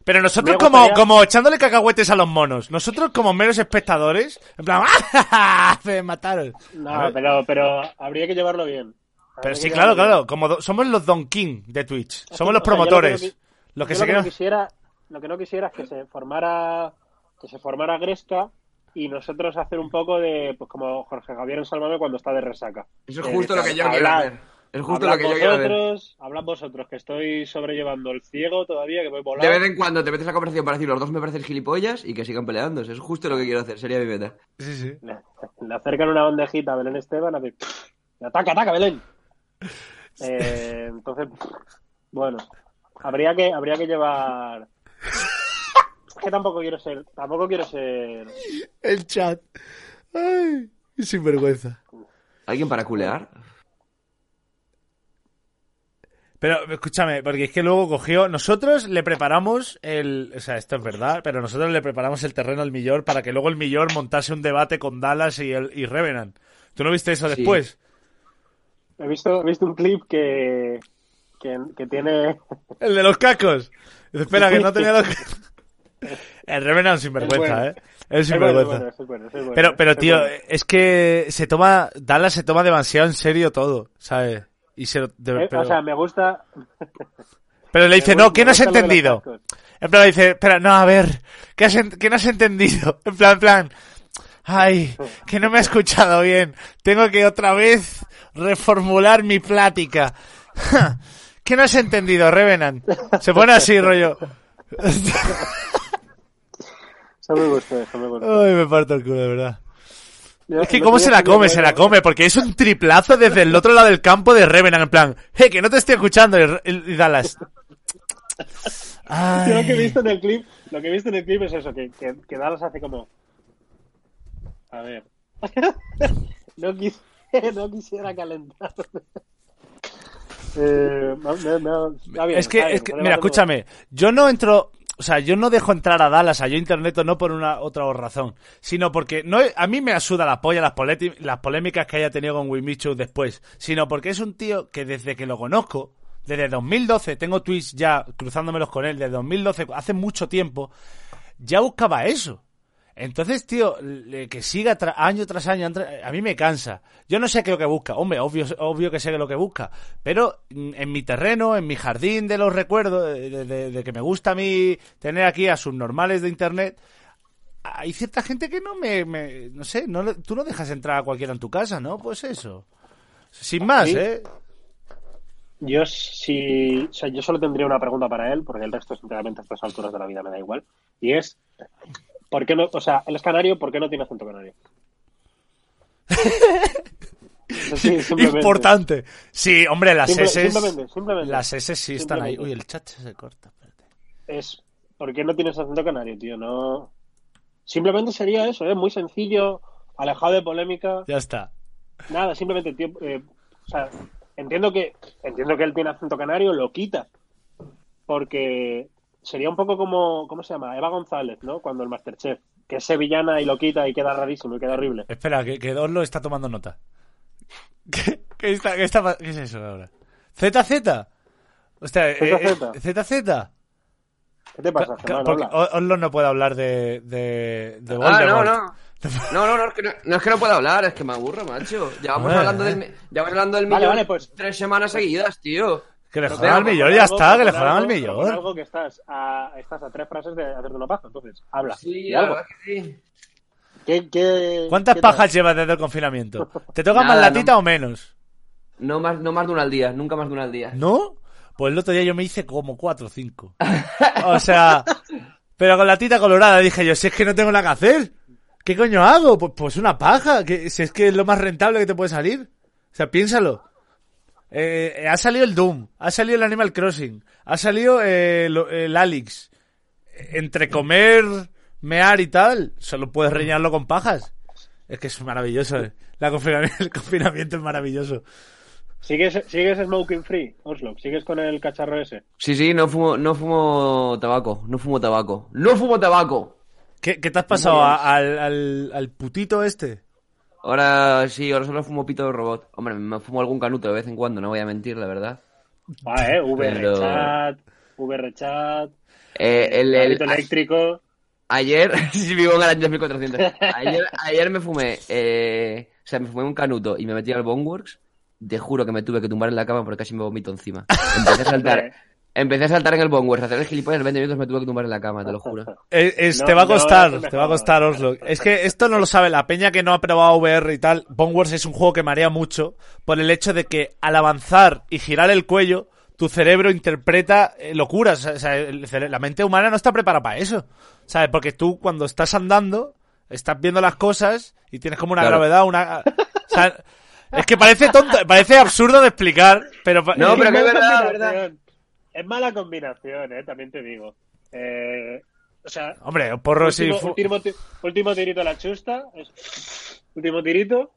pero nosotros como, como echándole cacahuetes a los monos. Nosotros como meros espectadores. En plan, ¡ah! Me mataron. No, pero, pero habría que llevarlo bien. Pero sí, claro, claro. Como do- somos los Don King de Twitch. Somos los sea, yo lo que promotores. no que se lo que no quisiera, lo que no quisiera es que se formara, que se formara Gresca y nosotros hacer un poco de, pues como Jorge Javier en Sálvame cuando está de resaca. Eso es Eh, justo lo que yo quiero hacer. Es justo lo hablad que yo quiero hacer. vosotros, hablad vosotros, que estoy sobrellevando el ciego todavía, que voy De volando. vez en cuando te metes la conversación para decir los dos me parecen gilipollas y que sigan peleándose. Es justo lo que quiero hacer. Sería mi meta. Sí, sí. Le, le acercan una bandejita a Belén Esteban a ver, ataca, ataca, Belén. Eh, entonces, bueno, habría que, habría que llevar. Es que tampoco quiero ser, tampoco quiero ser. El chat. Ay, sinvergüenza. ¿Alguien para culear? Pero escúchame, porque es que luego cogió. Nosotros le preparamos el. O sea, esto es verdad, pero nosotros le preparamos el terreno al Millor para que luego el Millor montase un debate con Dallas y, el, y Revenant. ¿Tú no viste eso Sí. después? He visto, he visto un clip que, que, que tiene. El de los cacos. Espera, que no tenía los. El Revenant sinvergüenza, Es ¿eh? Sinvergüenza. bueno, es bueno, Pero, pero tío, es que se toma. Dallas se toma demasiado en serio todo, ¿sabes? Y se de- Eh, pero, O sea, me gusta. pero le dice, no, ¿qué no has entendido? En plan, le dice, espera, no, a ver, ¿qué, has qué no has entendido? En plan, en plan, ay, que no me ha escuchado bien. Tengo que otra vez reformular mi plática. ¿Qué no has entendido, Revenant? Se pone así, rollo. Me gustó, eso me gustó. Ay, me parto el culo, de verdad. Yo- Es que cómo se la come, se la come, porque es un triplazo desde el otro lado del campo de Revenant, en plan, hey, que no te estoy escuchando, y, Dallas. Yo lo que he Ay. visto en el clip, lo que he visto en el clip es eso, que, que, que Dallas hace como. A ver. no, quis- no quisiera calentar. eh, está bien, es que, está bien, es que mira, escúchame, yo no entro, o sea, yo no dejo entrar a Dallas a yo internet no por una otra razón, sino porque no a mí me asuda la polla las, las polémicas que haya tenido con Wimichu después, sino porque es un tío que desde que lo conozco, desde 2012, tengo tweets ya cruzándomelos con él, desde 2012, hace mucho tiempo, ya buscaba eso. Entonces, tío, que siga tra- año tras año, a mí me cansa. Yo no sé qué es lo que busca. Hombre, obvio, obvio que sé qué es lo que busca. Pero mm, en mi terreno, en mi jardín de los recuerdos, de, de- de- de que me gusta a mí tener aquí a subnormales de internet, hay cierta gente que no me, me- no sé, no, le- tú no dejas entrar a cualquiera en tu casa, ¿no? Pues eso. Sin más. ¿eh? Yo sí, o sea, yo solo tendría una pregunta para él, porque el resto, sinceramente, a estas alturas de la vida me da igual. Y es, ¿por qué no, o sea, él es canario, ¿por qué no tiene acento canario? Sí. Importante. Sí, hombre, las Simple- S. simplemente, simplemente. Las S sí están ahí. Uy, el chat se corta. Es, ¿por qué no tienes acento canario, tío? No. Simplemente sería eso, ¿eh? Muy sencillo, alejado de polémica. Ya está. Nada, simplemente, tío, eh, O sea, entiendo que, entiendo que él tiene acento canario, lo quita. Porque sería un poco como, ¿cómo se llama? Eva González, ¿no? Cuando el Masterchef, que es sevillana y lo quita y queda rarísimo y queda horrible. Espera, que, que Oslo está tomando nota. ¿Qué, qué está, qué, está, qué es eso ahora? ¿ZZ? Hostia, eh, ZZ. eh, ¿ZZ? ¿Qué te pasa, Germán? Porque. O- Oslo no puede hablar de, de, de Ah, no, no. No, no, no es, que no, no es que no pueda hablar, es que me aburro, macho. Llevamos Bueno, hablando eh. del, mi- llevamos hablando del Vale, millón vale, pues- tres semanas seguidas, tío. Que le jodan al millón, ya algo- está, que le jodan al millón. algo que estás a, estás a tres frases de hacerte una paja, entonces, habla. Sí, algo. verdad que sí. ¿Qué, qué, ¿Cuántas qué tal? pajas llevas desde el confinamiento? ¿Te toca más latita no. o menos? No más, no más de una al día, nunca más de una al día. ¿No? Pues el otro día yo me hice como cuatro o cinco. O sea, pero con la tita colorada dije yo, si es que no tengo nada que hacer. ¿Qué coño hago? Pues, pues una paja, que, si es que es lo más rentable que te puede salir. O sea, piénsalo. Eh, eh, ha salido el Doom, ha salido el Animal Crossing, ha salido eh, lo- el Alex. Entre comer, mear y tal, solo puedes rellenarlo con pajas. Es que es maravilloso. eh. La confinamiento, el confinamiento es maravilloso. ¿Sigues, ¿Sigues smoking free, Oslo? ¿Sigues con el cacharro ese? Sí, sí, no fumo, no fumo tabaco, no fumo tabaco. ¡No fumo tabaco! ¿Qué, qué te has pasado a- al, al, al putito este? Ahora sí, ahora solo fumo pito de robot. Hombre, me fumo algún canuto de vez en cuando, no voy a mentir, la verdad. Ah, eh, VR Pero- chat, VR chat, Eh, el, el- carrito eléctrico. Ayer, si vivo en el año 2400. Ayer, ayer me fumé, eh, o sea, me fumé un canuto y me metí al Boneworks. Te juro que me tuve que tumbar en la cama porque casi me vomito encima. Empecé a saltar, empecé a saltar en el Boneworks, a hacer el gilipollas, en 20 minutos me tuve que tumbar en la cama, te lo juro. Eh, es- No, te va a no, costar, te va a costar Oslo. Es que esto no lo sabe la peña que no ha probado VR y tal. Bonewars es un juego que marea mucho por el hecho de que al avanzar y girar el cuello, tu cerebro interpreta eh, locuras. O sea, la mente humana no está preparada para eso. ¿Sabes? Porque tú cuando estás andando, estás viendo las cosas y tienes como una Claro. gravedad, una... o sea, es que parece tonto, parece absurdo de explicar, pero... No, pero que es verdad, combinación. verdad. Es mala combinación, eh, también te digo. Eh, o sea, Hombre, porro último, fu- último, ti- último tirito a la chusta. es- último tirito.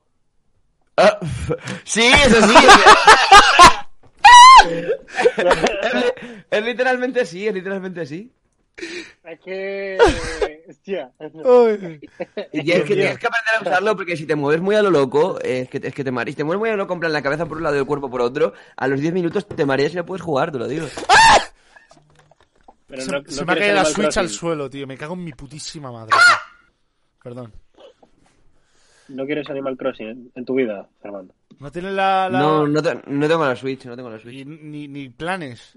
Ah, sí, eso sí. es, es literalmente sí, es literalmente sí. Es que. Hostia. Y tienes que, tienes que aprender a usarlo porque si te mueves muy a lo loco, eh, es que, es que te mareas. Si te mueves muy a lo loco, en plan la cabeza por un lado y el cuerpo por otro, a los 10 minutos te mareas y no puedes jugar, te lo digo. Pero se, no- se no me ha caído la Switch al suelo, tío. Me cago en mi putísima madre. Perdón. No quieres Animal Crossing en, en tu vida, Fernando. ¿No tienes la...? la- No, no, te- no tengo la Switch, no tengo la Switch. y ni, ni planes?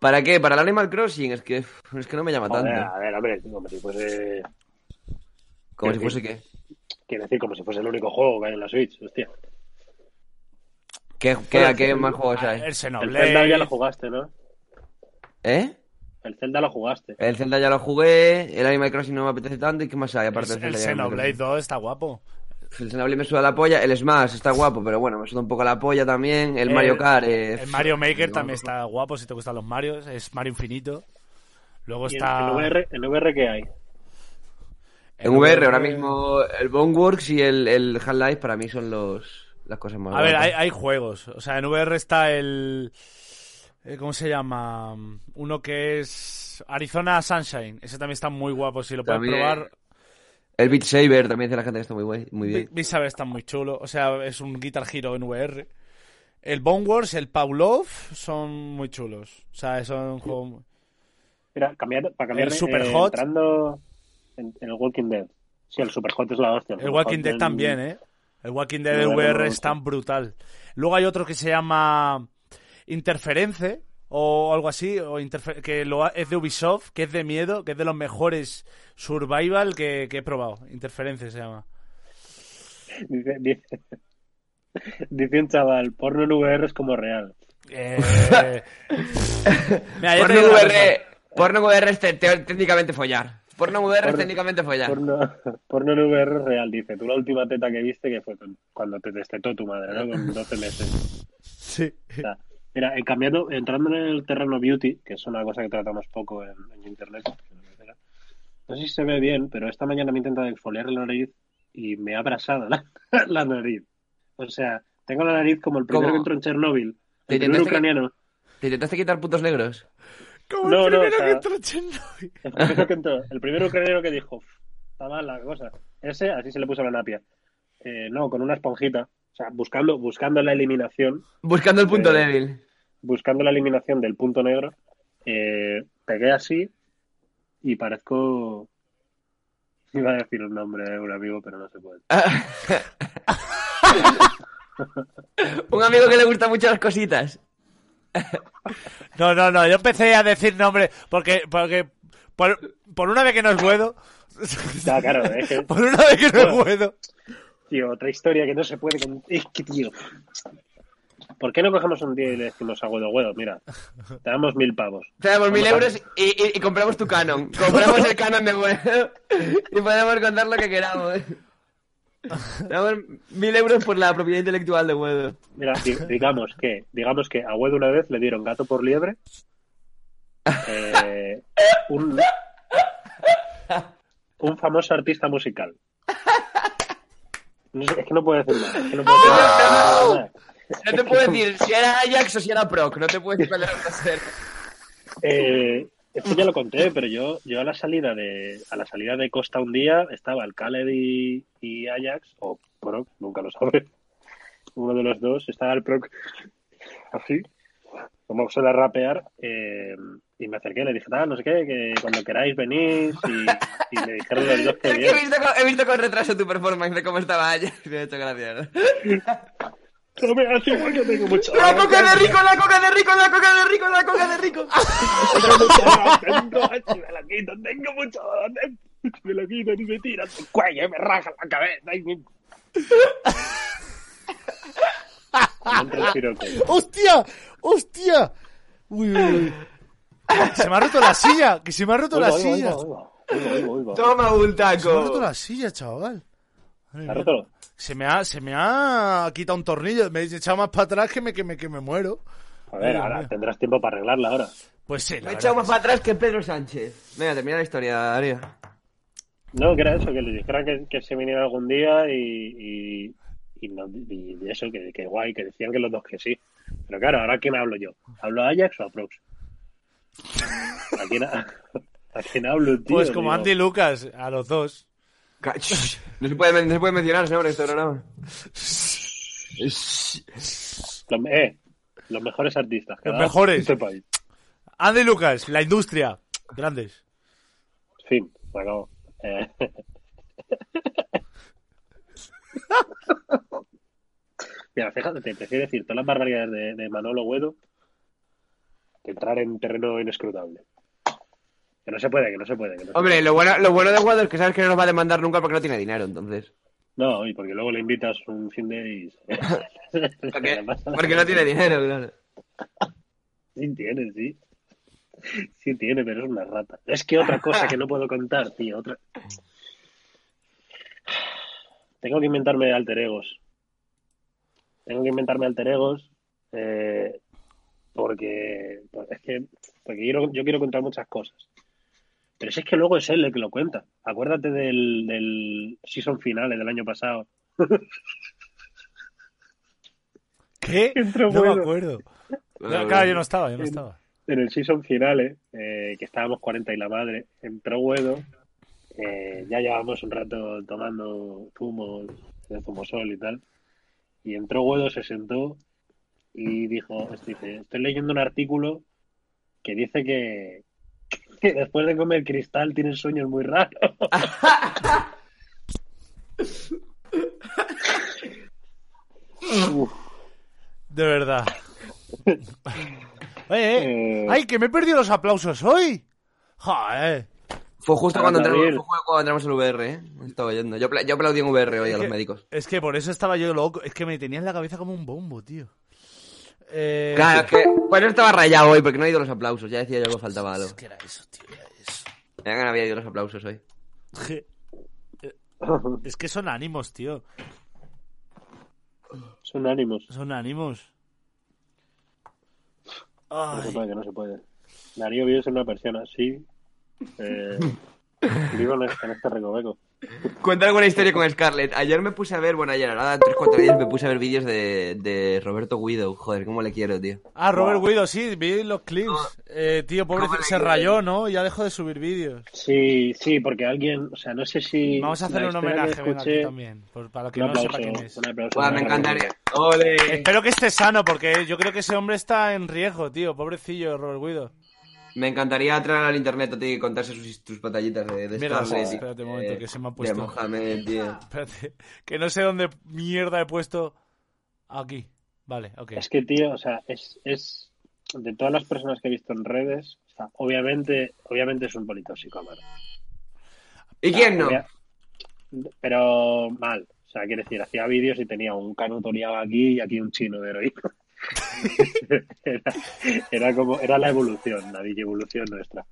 ¿Para qué? ¿Para el Animal Crossing? Es que, es que no me llama Joder, tanto. a ver, hombre, como si fuese. Como si fuese qué. Quiero decir, como si fuese el único juego que hay en la Switch, hostia. ¿Qué, qué, a qué el- más juegos hay? El El Xenoblade. Zelda ya lo jugaste, ¿no? ¿Eh? El Zelda lo jugaste. El Zelda ya lo jugué, el Animal Crossing no me apetece tanto, ¿y qué más hay aparte El, del el Zelda Animal Xenoblade Crossing? 2 está guapo. El Xenoblade me suda la polla, el Smash está guapo, pero bueno, me suda un poco la polla también, el El- Mario Kart... eh, El Mario Maker no. también está guapo si te gustan los Marios. Es Mario Infinito. Luego ¿Y en, está... en VR, ¿En VR qué hay? En VR ahora mismo el Boneworks y el, el Half-Life para mí son los, las cosas más A ver, hay, hay juegos. O sea, en VR está el... eh, ¿Cómo se llama? Uno que es Arizona Sunshine. Ese también está muy guapo. Si lo puedes También. probar, El Beat Saber también dice la gente que está muy, guay, muy bien. Beat Saber está muy chulo. O sea, es un Guitar Hero en VR. El Bone Wars, el Pavlov son muy chulos. O sea, son juegos... Mira, cambiar, para cambiar. El Superhot. entrando en, en el Walking Dead. Sí, el Superhot es la hostia. El Walking Dead también, ¿eh? El Walking Dead de No, no, VR no, es tan brutal. Luego hay otro que se llama Interference o algo así, o que lo ha- es de Ubisoft, que es de miedo, que es de los mejores survival que, que he probado. Interference se llama. Dice, dice, dice un chaval, porno en VR es como real. Eh, Mira, Porno una VR, porno VR es te- te- técnicamente follar. Porno VR es técnicamente follar. Porno, porno en VR es real, dice. Tú la última teta que viste que fue con- cuando te destetó tu madre, ¿no? Con 12 meses. Sí. O sea, mira, eh, cambiando, entrando en el terreno beauty, que es una cosa que tratamos poco en, en internet. No sé si se ve bien, pero esta mañana me he intentado exfoliar la nariz y me ha abrasado la, la nariz. O sea, Tengo la nariz como el primero ¿Cómo? que entró en Chernóbil. ¿Te El primer ucraniano. ¿Te intentaste quitar puntos negros? Como No, el no, primero o sea- que entró en Chernobyl. El primero que entró, el primer ucraniano que dijo, "Uf, está mal la cosa. Ese, así se le puso la napia. Eh, no, con una esponjita. O sea, buscando, buscando la eliminación, Buscando el punto Eh, débil. Buscando la eliminación del punto negro, eh, pegué así y parezco... Iba a decir un nombre de un amigo, pero no se puede. Un amigo que le gusta mucho las cositas. No, no, no, yo empecé a decir nombre porque, porque por, por una vez que no es bueno, Ya, claro, es que, por una vez que no es Bueno. bueno. tío, otra historia que no se puede... con- Es que, tío... ¿Por qué no cogemos un día y le decimos a Guedo, Guedo, mira, te damos mil pavos? Te damos mil euros y, y- y compramos tu canon. Compramos el canon de huevo y podemos contar lo que queramos. Te damos mil euros por la propiedad intelectual de huevo. Mira, di- digamos que, digamos que a Guedo una vez le dieron gato por liebre. eh, un, un famoso artista musical. No sé, es que no puedo decir nada. es que no puedo decir nada. No te puedo decir si era Ajax o si era Proc. No te puedo decir cuál era el. Eh, esto ya lo conté, pero yo, yo a la salida de a la salida de Costa un día estaba el Khaled y, y Ajax, o Proc, nunca lo sabe. Uno de los dos estaba el Proc así, como suele rapear, eh, y me acerqué, le dije, ah, no sé qué, que cuando queráis venís, y, y me dijeron los dos que he visto, con, he visto con retraso tu performance de cómo estaba Ajax. Me ha hecho gracia. ¿no? No me hace igual que tengo mucho. ¡La coca de rico, la coca de rico, la coca de rico, la coca de rico! me lo quito, tengo mucho me lo quito y me tiran el cuello y me rajan la cabeza y me... ¡Hostia! ¡Hostia! Uy, uy, uy. Se me ha roto la silla, que se me ha roto la Oiga, silla. oiga. Toma un Se me ha roto taco. la silla, chaval. Madre ¿Te ha roto? Se me ha, se me ha quitado un tornillo, me he echado más para atrás que me, que me, que me muero. A ver, ahora mío. tendrás tiempo para arreglarla ahora. Pues sí, Me he echado más para atrás que Pedro Sánchez. Venga, termina la historia, Darío. No, que era eso, que les dijeran que, que se viniera algún día y, y, y, no- y eso, que, que guay, que decían que los dos que sí. Pero claro, ahora ¿a quién hablo yo? ¿Hablo a Ajax o a Prox? ¿A quién, a, a quién hablo, tío? Pues como Digo, Andy y Lucas, a los dos. No se puede, no se puede mencionar, señor, este programa. lo- eh, los mejores artistas. que Los mejores. Este país. Andy Lucas, la industria. Grandes. Fin, se acabó. Eh, Mira, fíjate, te prefiero decir todas las barbaridades de, de Manolo Guedo que entrar en terreno inescrutable. Que no se puede, que no se puede. Que no, se Hombre, lo bueno, lo bueno de Guado es que sabes que no nos va a demandar nunca porque no tiene dinero, entonces. No, y porque luego le invitas un fin de y... Porque, porque no tiene dinero, claro. Sí tiene, sí. Sí tiene, pero es una rata. Es que otra cosa que no puedo contar, tío, otra... Tengo que inventarme alter egos. Tengo que inventarme alter egos eh, porque es que porque yo quiero contar muchas cosas. Pero si es que luego es él el que lo cuenta. Acuérdate del, del season finale del año pasado. ¿Qué? Entró no me acuerdo. No, claro, yo no estaba, yo no estaba. en el season finale, eh, que estábamos 40 y la madre, entró Guedo, eh, ya llevábamos un rato tomando zumos, de zumosol y tal, y entró Guedo, se sentó y dijo, dice, estoy leyendo un artículo que dice que, que después de comer cristal tienes sueños muy raros. Uf, De verdad. Oye, eh. eh, ¡Ay, que me he perdido los aplausos hoy! ¡Joder! Fue justo cuando entramos, fue cuando entramos en VR, ¿eh? Estaba oyendo. Yo, apla- yo aplaudí en VR hoy a los médicos. Es que por eso estaba yo loco. Es que me tenía en la cabeza como un bombo, tío. Eh, Claro, es que eso estaba rayado hoy, porque no he ido los aplausos. Ya decía yo que faltaba algo. Es que era eso, tío, era eso. Ya que no había ido los aplausos hoy. Es que son ánimos, tío. son ánimos. Son ánimos. No se Ay, puede, que no se puede. Darío vive en una persiana así. Eh, Vivo en este, en este recoveco. Cuenta alguna historia con Scarlett. Ayer me puse a ver, bueno, ayer, ahora 3-4 días me puse a ver vídeos de, de Roberto Guido. Joder, cómo le quiero, tío. Ah, Robert Guido, sí, vi los clips. Eh, tío, pobre, ¿Cómo le se quiero? rayó, ¿no? Ya dejó de subir vídeos. Sí, sí, porque alguien, o sea, no sé si. Vamos a hacer un homenaje venga, aquí escuché- también, por- para que Un no aplauso, sepa quién es. un aplauso. Me encantaría. ¡Ole! Espero que esté sano, porque yo creo que ese hombre está en riesgo, tío. Pobrecillo, Robert Guido. Me encantaría traer al internet a ti y contarse sus, tus batallitas de, de Mira, Scarlett espérate un momento, que se me ha De puesto. Mohamed, tío. Espérate, que no sé dónde mierda he puesto. Aquí. Vale, ok. Es que, tío, o sea, es, es. De todas las personas que he visto en redes, o sea, obviamente, obviamente es un politóxico, ¿Y quién no? Pero mal. O sea, quiere decir, hacía vídeos y tenía un canuto liado aquí y aquí un chino de heroína. era, era como, era la evolución, la evolución nuestra.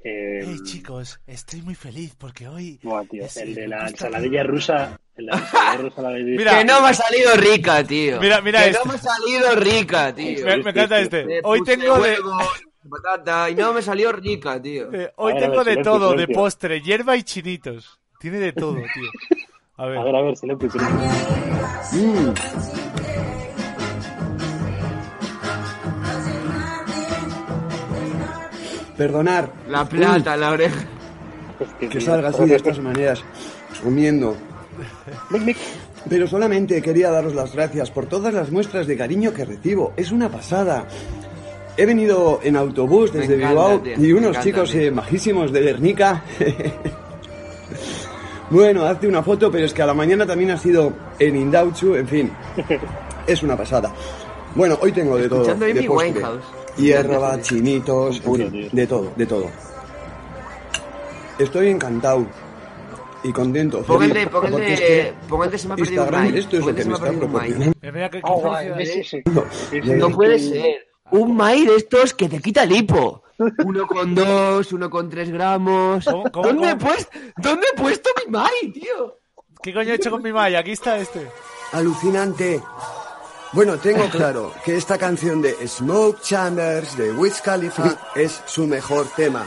Eh, Hey, chicos, estoy muy feliz porque hoy. buah, tío, es- el de la ensaladilla rusa, el de la ensaladilla rusa la habéis visto? Mira, que no me ha salido rica, tío. Mira, mira que este. no me ha salido rica, tío. Me, me encanta este. Hoy tengo de. patata y no me salió rica, tío. eh, hoy ver, tengo ver, de silencio, todo, de postre, hierba y chinitos. Tiene de todo, tío. A A ver. ver, a ver, silencio, silencio. Perdonar La plata, la oreja. Que, salga así de estas maneras, comiendo. Pero solamente quería daros las gracias por todas las muestras de cariño que recibo. Es una pasada. He venido en autobús desde encanta, Bilbao tío, y unos encanta, chicos eh, majísimos de Guernica. bueno, hazte una foto, pero es que a la mañana también ha sido en Indauchu, en fin. Es una pasada. Bueno, hoy tengo de todo. De postre. Hierba, chinitos, de todo, de todo. Estoy encantado y contento. Póngale, feliz, porque póngale, es que póngale se me ha perdido un Instagram, esto es lo que me está proporcionando. Oh, sí, sí. Sí, No puede ser. Un maíz de estos que te quita el hipo. Uno con dos, uno con tres gramos. ¿Cómo- cómo- ¿Dónde, He puesto, ¿Dónde he puesto mi maíz, tío? ¿Qué coño he hecho con mi malla? Aquí está este. Alucinante. Bueno, tengo claro que esta canción de Smoke Chambers de Wiz Khalifa es su mejor tema.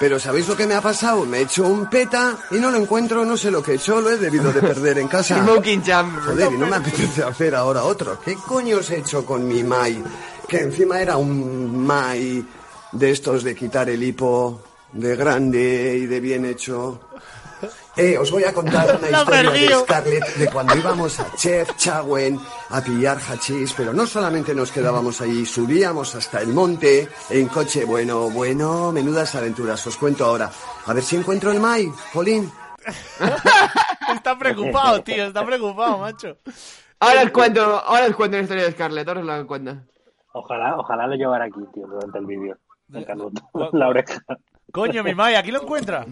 Pero ¿sabéis lo que me ha pasado? Me he hecho un peta y no lo encuentro, no sé lo que he hecho, lo he debido de perder en casa. Smoking Chamber. Joder, y no me apetece hacer ahora otro. ¿Qué coño os he hecho con mi Mai? Que encima era un Mai de estos de quitar el hipo, de grande y de bien hecho. Eh, os voy a contar una historia de. Scarlett de cuando íbamos a Chef Chawen a pillar hachís, pero no solamente nos quedábamos allí, subíamos hasta el monte en coche. Bueno, bueno, menudas aventuras, os cuento ahora. A ver si encuentro el Mai, Jolín. Está preocupado, tío. Está preocupado, macho. Ahora os cuento, ahora os cuento la historia de Scarlett, ahora os la cuento. Ojalá, ojalá lo llevara aquí, tío, durante el vídeo. La oreja. Coño, mi malla, aquí lo encuentra.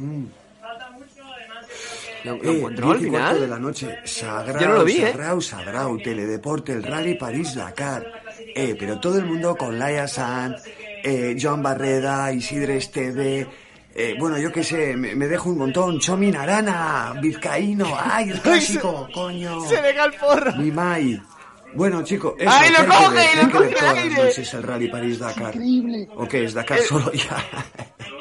¿Lo, lo Eh, encontró al cuarto de final? la noche. Sagrao, Yo no lo vi, ¿eh? Sagrao, Sagrao, Teledeporte, el Rally París-Dakar. Eh, pero todo el mundo con Laia Sanz, eh, Joan Barreda, Isidre Esteve... Eh, bueno, yo qué sé, me, me dejo un montón. Chomi Narana, Vizcaíno, ¡ay, el clásico, coño! Se deja el porro. Mi Mai. Bueno, chicos, eso, ¡Ay, lo coge, lo coge el todas las aire! noches el Rally París-Dakar. ¿O qué es? Dakar solo ya.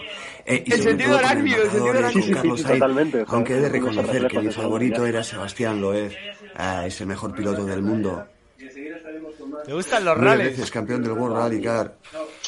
Eh, y El sobre sentido todo con arácnido, el sentido eh, arácnido. con Carlos Sí, sí, Sainz. totalmente, Aunque he de reconocer que mi favorito era Sebastián Loeb. Ah, es el mejor piloto del mundo. ¿Te gustan los rallies? veces campeón del World Rally Car.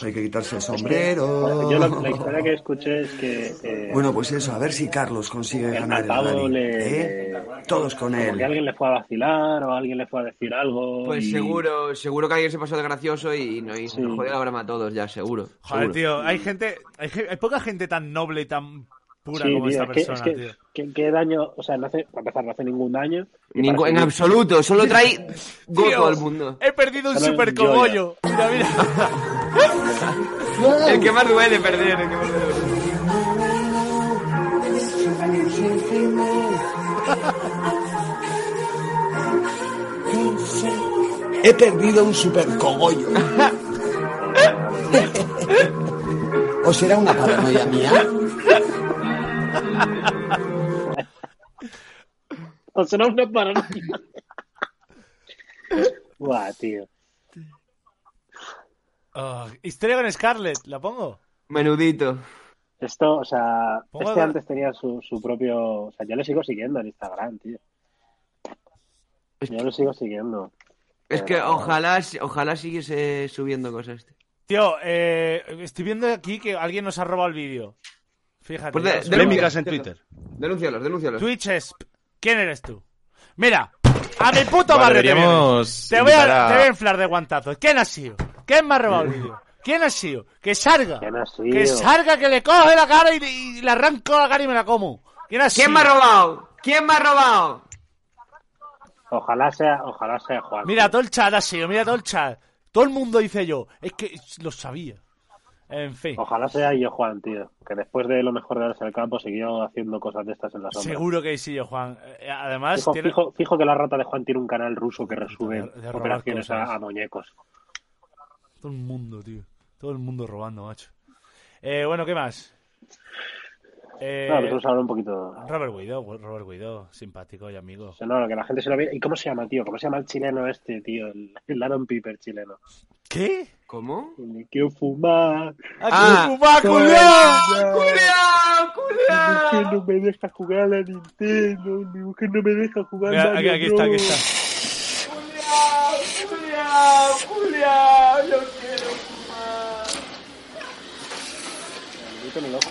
Hay que quitarse el sombrero. Yo la, la historia que escuché es que. eh, Bueno, pues eso, a ver si Carlos consigue ganar el rally. le. ¿eh? Todos con como que él. alguien le fue a vacilar o alguien le fue a decir algo. Pues y- seguro, seguro que alguien se pasó de gracioso y, no, y Sí. nos jodió la broma a todos ya, seguro. Joder, seguro. tío, hay gente, hay, hay poca gente tan noble y tan pura Sí, como tío, esta es que, persona, es que, tío. ¿qué, qué daño? O sea, no hace, para empezar, no hace ningún daño. en absoluto, solo trae gozo Tío, al mundo. He perdido un super cogollo. Mira, mira. El que más duele perder, el que más duele. He perdido un super cogollo. ¿O será una paranoia mía? O será una paranoia. Buah, tío. Oh, historia con Scarlett, ¿la pongo? Menudito. Esto, o sea, Pongo este de- antes tenía su, su propio. O sea, yo le sigo siguiendo en Instagram, tío. Yo lo sigo siguiendo. Es que ojalá, ojalá siguiese subiendo cosas. tío. Tío, eh, estoy viendo aquí que alguien nos ha robado el vídeo. Fíjate. Pues de- Polémicas en Twitter. Denúncialos, denúncialos. Twitch es... ¿Quién eres tú? Mira, a mi puto Vale, barrio te deberíamos. Te voy, a, te voy a inflar de guantazos. ¿Quién ha sido? ¿Quién me ha robado el vídeo? ¿Quién ha sido? Que salga. ¿Quién ha sido? Que salga, que le coge la cara y, y le arranco la cara y me la como. ¿Quién ha sido? ¿Quién me ha robado? ¿Quién me ha robado? Ojalá sea, ojalá sea Juan. Mira, todo el chat ha sido, mira todo el chat. Todo el mundo dice yo. Es que lo sabía. En fin. Ojalá sea yo Juan, tío. Que después de lo mejor de darse al campo siguió haciendo cosas de estas en la sombra. Seguro que sí, yo, Juan. Eh, Además, Fijo, tiene... fijo- fijo que la rata de Juan tiene un canal ruso que resube De- de operaciones a, muñecos. Todo el mundo, tío. Todo el mundo robando, macho. Eh, bueno, ¿qué más? Eh, No, pues vamos a hablar un poquito. Robert Guido, Robert Guido, simpático y amigo. No, que la gente se lo ve. ¿Y cómo se llama, tío? ¿Cómo se llama el chileno este, tío? El, el Aaron Piper chileno. ¿Qué? ¿Cómo? Me quiero fumar. ¡Ah, fumar, culiao! ¡Culiao, Mi mujer no me deja jugar a la Nintendo. Mi mujer no me deja jugar aquí, aquí está.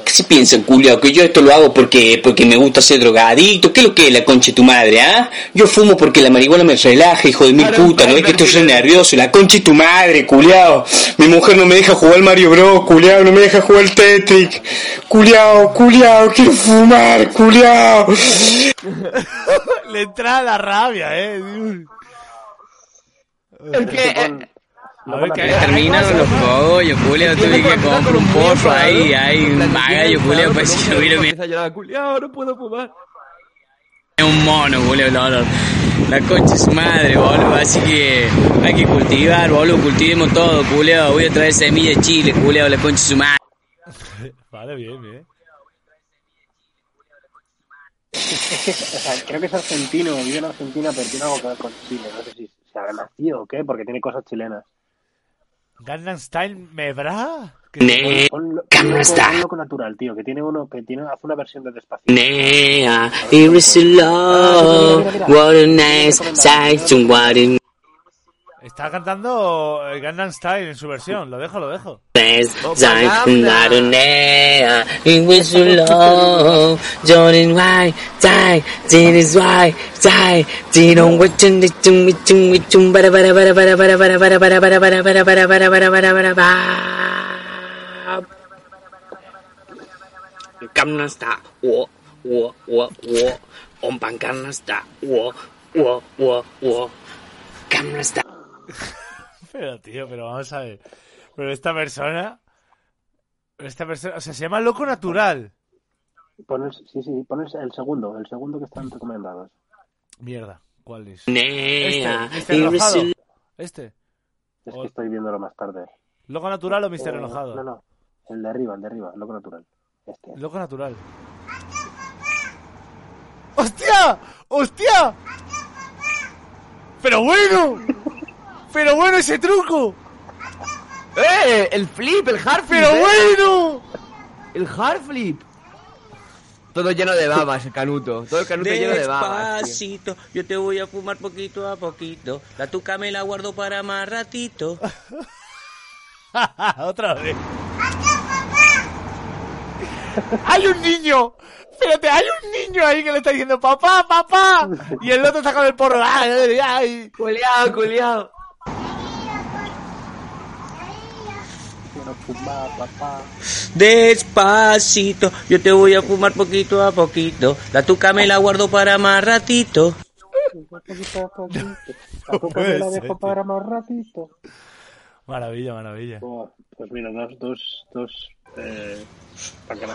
¿Qué se piensan, culiao? Que yo esto lo hago porque, porque me gusta ser drogadicto. ¿Qué es lo que es la concha de tu madre, ah? Yo fumo porque la marihuana me relaja, hijo de mil puta. ¿No ves que estoy re nervioso? La concha de tu madre, culiao. Mi mujer no me deja jugar al Mario Bros, culiao. No me deja jugar al Tetris. Culiao, culiao, quiero fumar, culiao. Le entra la rabia, eh. Es que... A ver, que Termina con los cogollos, Julio. Tuve que comprar un porro ahí, ahí, un magallo, Julio. Pues a llorar, culiao, no puedo fumar. un mono, Julio. No, no. La concha es su madre, boludo. Así que hay que cultivar, boludo. Cultivemos todo, Julio. Voy a traer semilla de chile, Julio. La concha es su madre. Vale, bien, bien. Es que, o sea, creo que es argentino, vive en Argentina, pero tiene algo que ver con Chile. No sé si se habrá nacido o qué, porque tiene cosas chilenas. Gangnam Style me bra. Ne- Gangnam Style. ponlo con natural, tío, que tiene uno que tiene hace una versión de Despacito. Nea, it was love. What a nice sight, what a Está cantando eh, Gangnam Style en su versión. Lo dejo, lo dejo. pero tío, pero vamos a ver. Pero esta persona. Esta persona. O sea, se llama Loco Natural. Pones, sí, sí, pones el segundo, el segundo que están recomendados. Mierda, ¿cuál es? Nea, este, este Mr. Enojado. Este. Es que estoy viéndolo más tarde. ¿Loco Natural o Mister eh, Enojado? No, no, el de arriba, el de arriba, Loco Natural. Este. Loco Natural. ¡Hostia! ¡Hostia! ¡Pero bueno! ¡Pero bueno ese truco! ¡Eh! El flip, el hard flip. ¡Pero eh. bueno! El hard flip. Todo lleno de babas, el canuto. Todo el canuto lleno de babas. tío. Despacito, yo te voy a fumar poquito a poquito. La tuca me la guardo para más ratito. Otra vez. ¡Hay un niño! Espérate, hay un niño ahí que le está diciendo ¡Papá, papá! Y el otro está con el porro. ¡Ay, ay, ay! Culeado, culeado. Fumar, papá. Despacito, yo te voy a fumar poquito a poquito. La tuca me la guardo para más ratito. La me la dejo para más ratito. Maravilla, maravilla. Oh, pues mira, dos, dos, dos. Eh,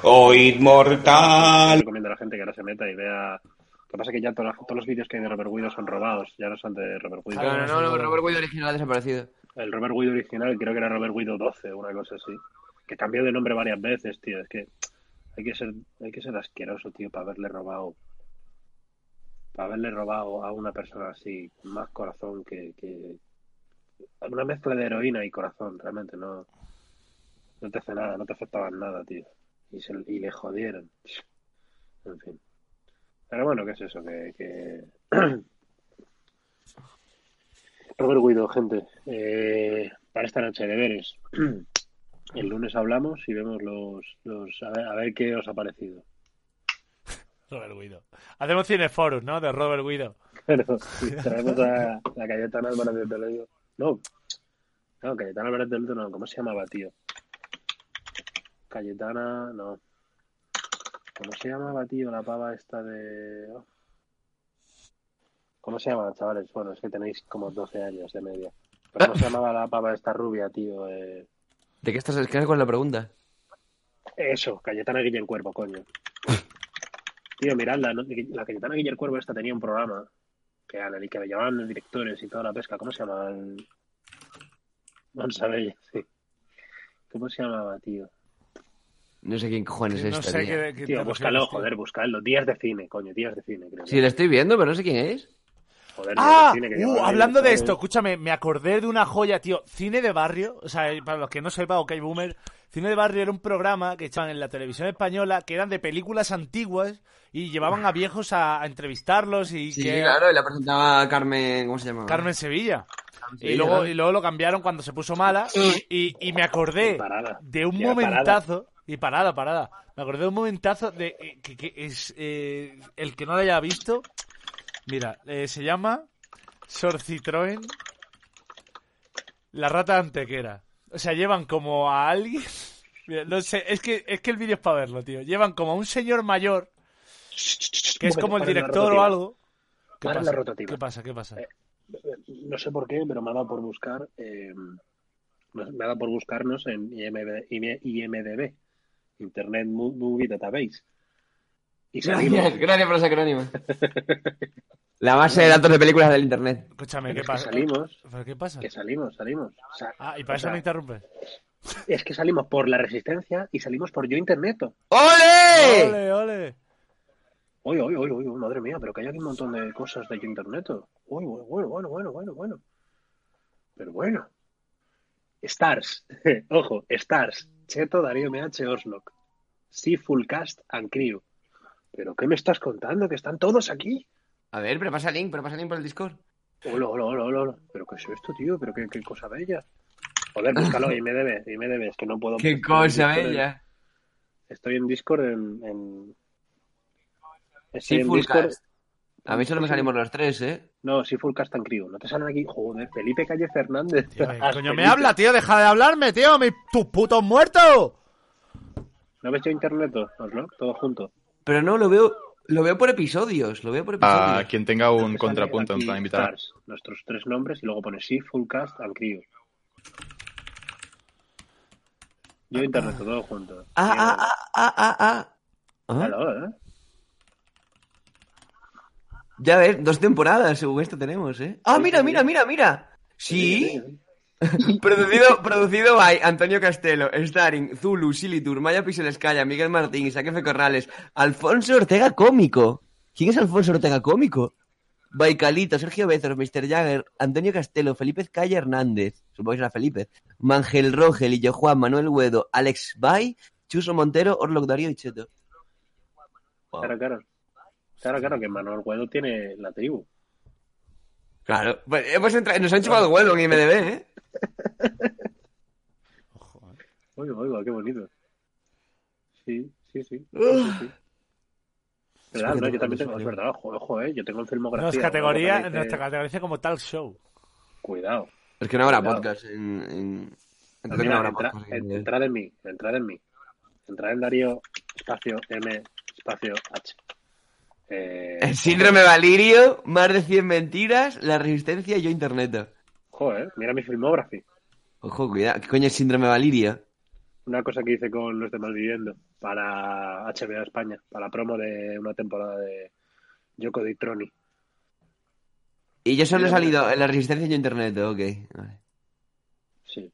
Oh, inmortal. Recomiendo a la gente que ahora se meta y vea. Lo que pasa es que ya todos los vídeos que hay de Robert Guido son robados, ya no son de Robert Guido. No, no, no, no, Robert Guido original ha desaparecido. El Robert Guido original creo que era Robert Guido 12 o una cosa así. Que cambió de nombre varias veces, tío. Es que hay que ser, hay que ser asqueroso, tío, para haberle robado. Para haberle robado a una persona así, más corazón que, que. Una mezcla de heroína y corazón, realmente no. No te hace nada, no te afectaba en nada, tío. Y, se, y le jodieron. En fin. Pero bueno, ¿qué es eso? Que... Robert Guido, gente. Eh, para esta noche de deberes. El lunes hablamos y vemos los. los a, ver, a ver qué os ha parecido. Robert Guido. Hacemos Cineforum, ¿no? De Robert Guido. Si traemos a la Cayetana Álvarez de Toledo. No, no, Cayetana Álvarez de Toledo no. ¿Cómo se llamaba, tío? Cayetana, no. ¿Cómo se llamaba, tío, la pava esta de... oh. ¿Cómo se llama, chavales? Bueno, es que tenéis como 12 años de media. ¿Pero ¿Cómo se llamaba la pava esta rubia, tío? Eh, ¿De qué estás escribiendo con la pregunta? Eso, Cayetana Guillén Cuervo, coño. Tío, miradla, ¿no? la Cayetana Guillén Cuervo esta tenía un programa que, anal- que le llamaban los directores y toda la pesca. ¿Cómo se llama? El... Monsabella, sí. ¿Cómo se llamaba, tío? No sé quién cojones es No esta, sé tía. qué, qué Tío, te búscalo, tío. joder, búscalo. Días de cine, coño, días de cine, creo. que Sí, la estoy viendo, pero no sé quién es. Joder, Ah, cine que uh, ahí, hablando de esto, escúchame, me acordé de una joya, tío. Cine de barrio, o sea, para los que no sepan, OK Boomer, Cine de barrio era un programa que echaban en la televisión española que eran de películas antiguas y llevaban a viejos a, a entrevistarlos y Sí, que claro, y la presentaba Carmen. ¿Cómo se llama? Carmen Sevilla. Y luego, y luego lo cambiaron cuando se puso mala. Y, y me acordé de un momentazo. Y parada, parada. Me acordé de un momentazo de eh, que, que es eh, el que no lo haya visto. Mira, eh, se llama Sor Citroën, la rata antequera. O sea, llevan como a alguien. Mira, no sé, es que, es que el vídeo es para verlo, tío. Llevan como a un señor mayor, que es Bueno, como el director o algo. ¿Qué Para la pasa? rotativa. ¿Qué pasa? ¿Qué pasa? Eh, No sé por qué, pero me ha dado por buscar. eh, me ha dado por buscarnos en IMDb, IMDb Internet Mo- Movie Database. Y salimos. Gracias, gracias por los acrónimos. La base de datos de películas del internet. Escúchame, ¿qué es que pasa? salimos. ¿Pero qué pasa? Que salimos, salimos. O sea, Ah, y para eso sea, me interrumpes. Es que salimos por la resistencia y salimos por yo interneto. ¡Ole! ¡Ole, ole! Uy, uy, uy, uy, madre mía, pero que hay aquí un montón de cosas de yo interneto. Uy, bueno, bueno, bueno, bueno, bueno, bueno. Pero bueno. Stars. Ojo, Stars. Cheto, Darío MH, Oslock. Sí, Full Cast and Crew. ¿Pero qué me estás contando? ¿Que están todos aquí? A ver, pero pasa el link, pero pasa el link por el Discord. Hola, hola, hola, hola, hola. ¿Pero qué es esto, tío? ¿Pero qué, qué cosa bella? Joder, búscalo, IMDB, IMDB, es que no puedo... Qué cosa en- bella. Estoy en Discord en... en... Estoy Sí, en full Discord... cast. A mí solo me salimos los tres, ¿eh? No, sí, Full Cast and Crew. ¿No te salen aquí? Joder, Felipe Calle Fernández. Tío, ¿qué Ah, coño me habla, tío? Deja de hablarme, tío. Mi, ¡Tus putos muertos! ¿No ves yo internet, Oslo? Todo junto. Pero no, lo veo, lo veo por episodios, lo veo por episodios. A quien tenga un contrapunto aquí para invitar. Stars, nuestros tres nombres y luego pones sí, Full Cast and Crew. Yo internet, todo junto. Ah, ah, ah, ah, ah, ah. Ah, ¿eh? Ya ves, dos temporadas según esto tenemos, ¿eh? Ah, mira, mira, mira, mira. Sí. producido, producido by Antonio Castelo, starring Zulu, Silitur, Maya Piselescaya, Miguel Martín, Isaac F. Corrales, Alfonso Ortega Cómico. ¿Quién es Alfonso Ortega Cómico? Baicalito, Sergio Bezos, Mr. Jagger, Antonio Castelo, Felipe Calle Hernández, supongo que será Felipe, Mangel Rogel, Illo Juan, Manuel Huedo, Alex Bay, Chuso Montero, Orloc Darío y Cheto. Wow. Claro, claro. Claro, claro, que Manuel Guedo tiene la tribu. Claro, pues hemos entra- nos han chupado el huevo en IMDB, ¿eh? Oiga, oiga, qué bonito. Sí, sí, sí. sí, sí. ¿Verdad? No, yo también tengo, es verdad, ojo, ojo, eh, yo tengo en filmografía. Nos ¿no? categoría, Aparece- nos categoriza como talk show. Cuidado. Es que no habrá Cuidado. podcast en... en... No, Entonces mira, no habrá entra- podcast en entrad en mí, entrad en mí. Entrad en Darío, espacio M, espacio H. Eh, El síndrome Valirio, más de 100 mentiras, la resistencia y yo internet. Joder, mira mi filmography. Ojo, cuidado, ¿qué coño es síndrome Valirio? Una cosa que hice con los de Malviviendo para HBO España, para la promo de una temporada de Yoko di Troni. Y yo solo he salido en la resistencia y internet, ok. Vale. Sí.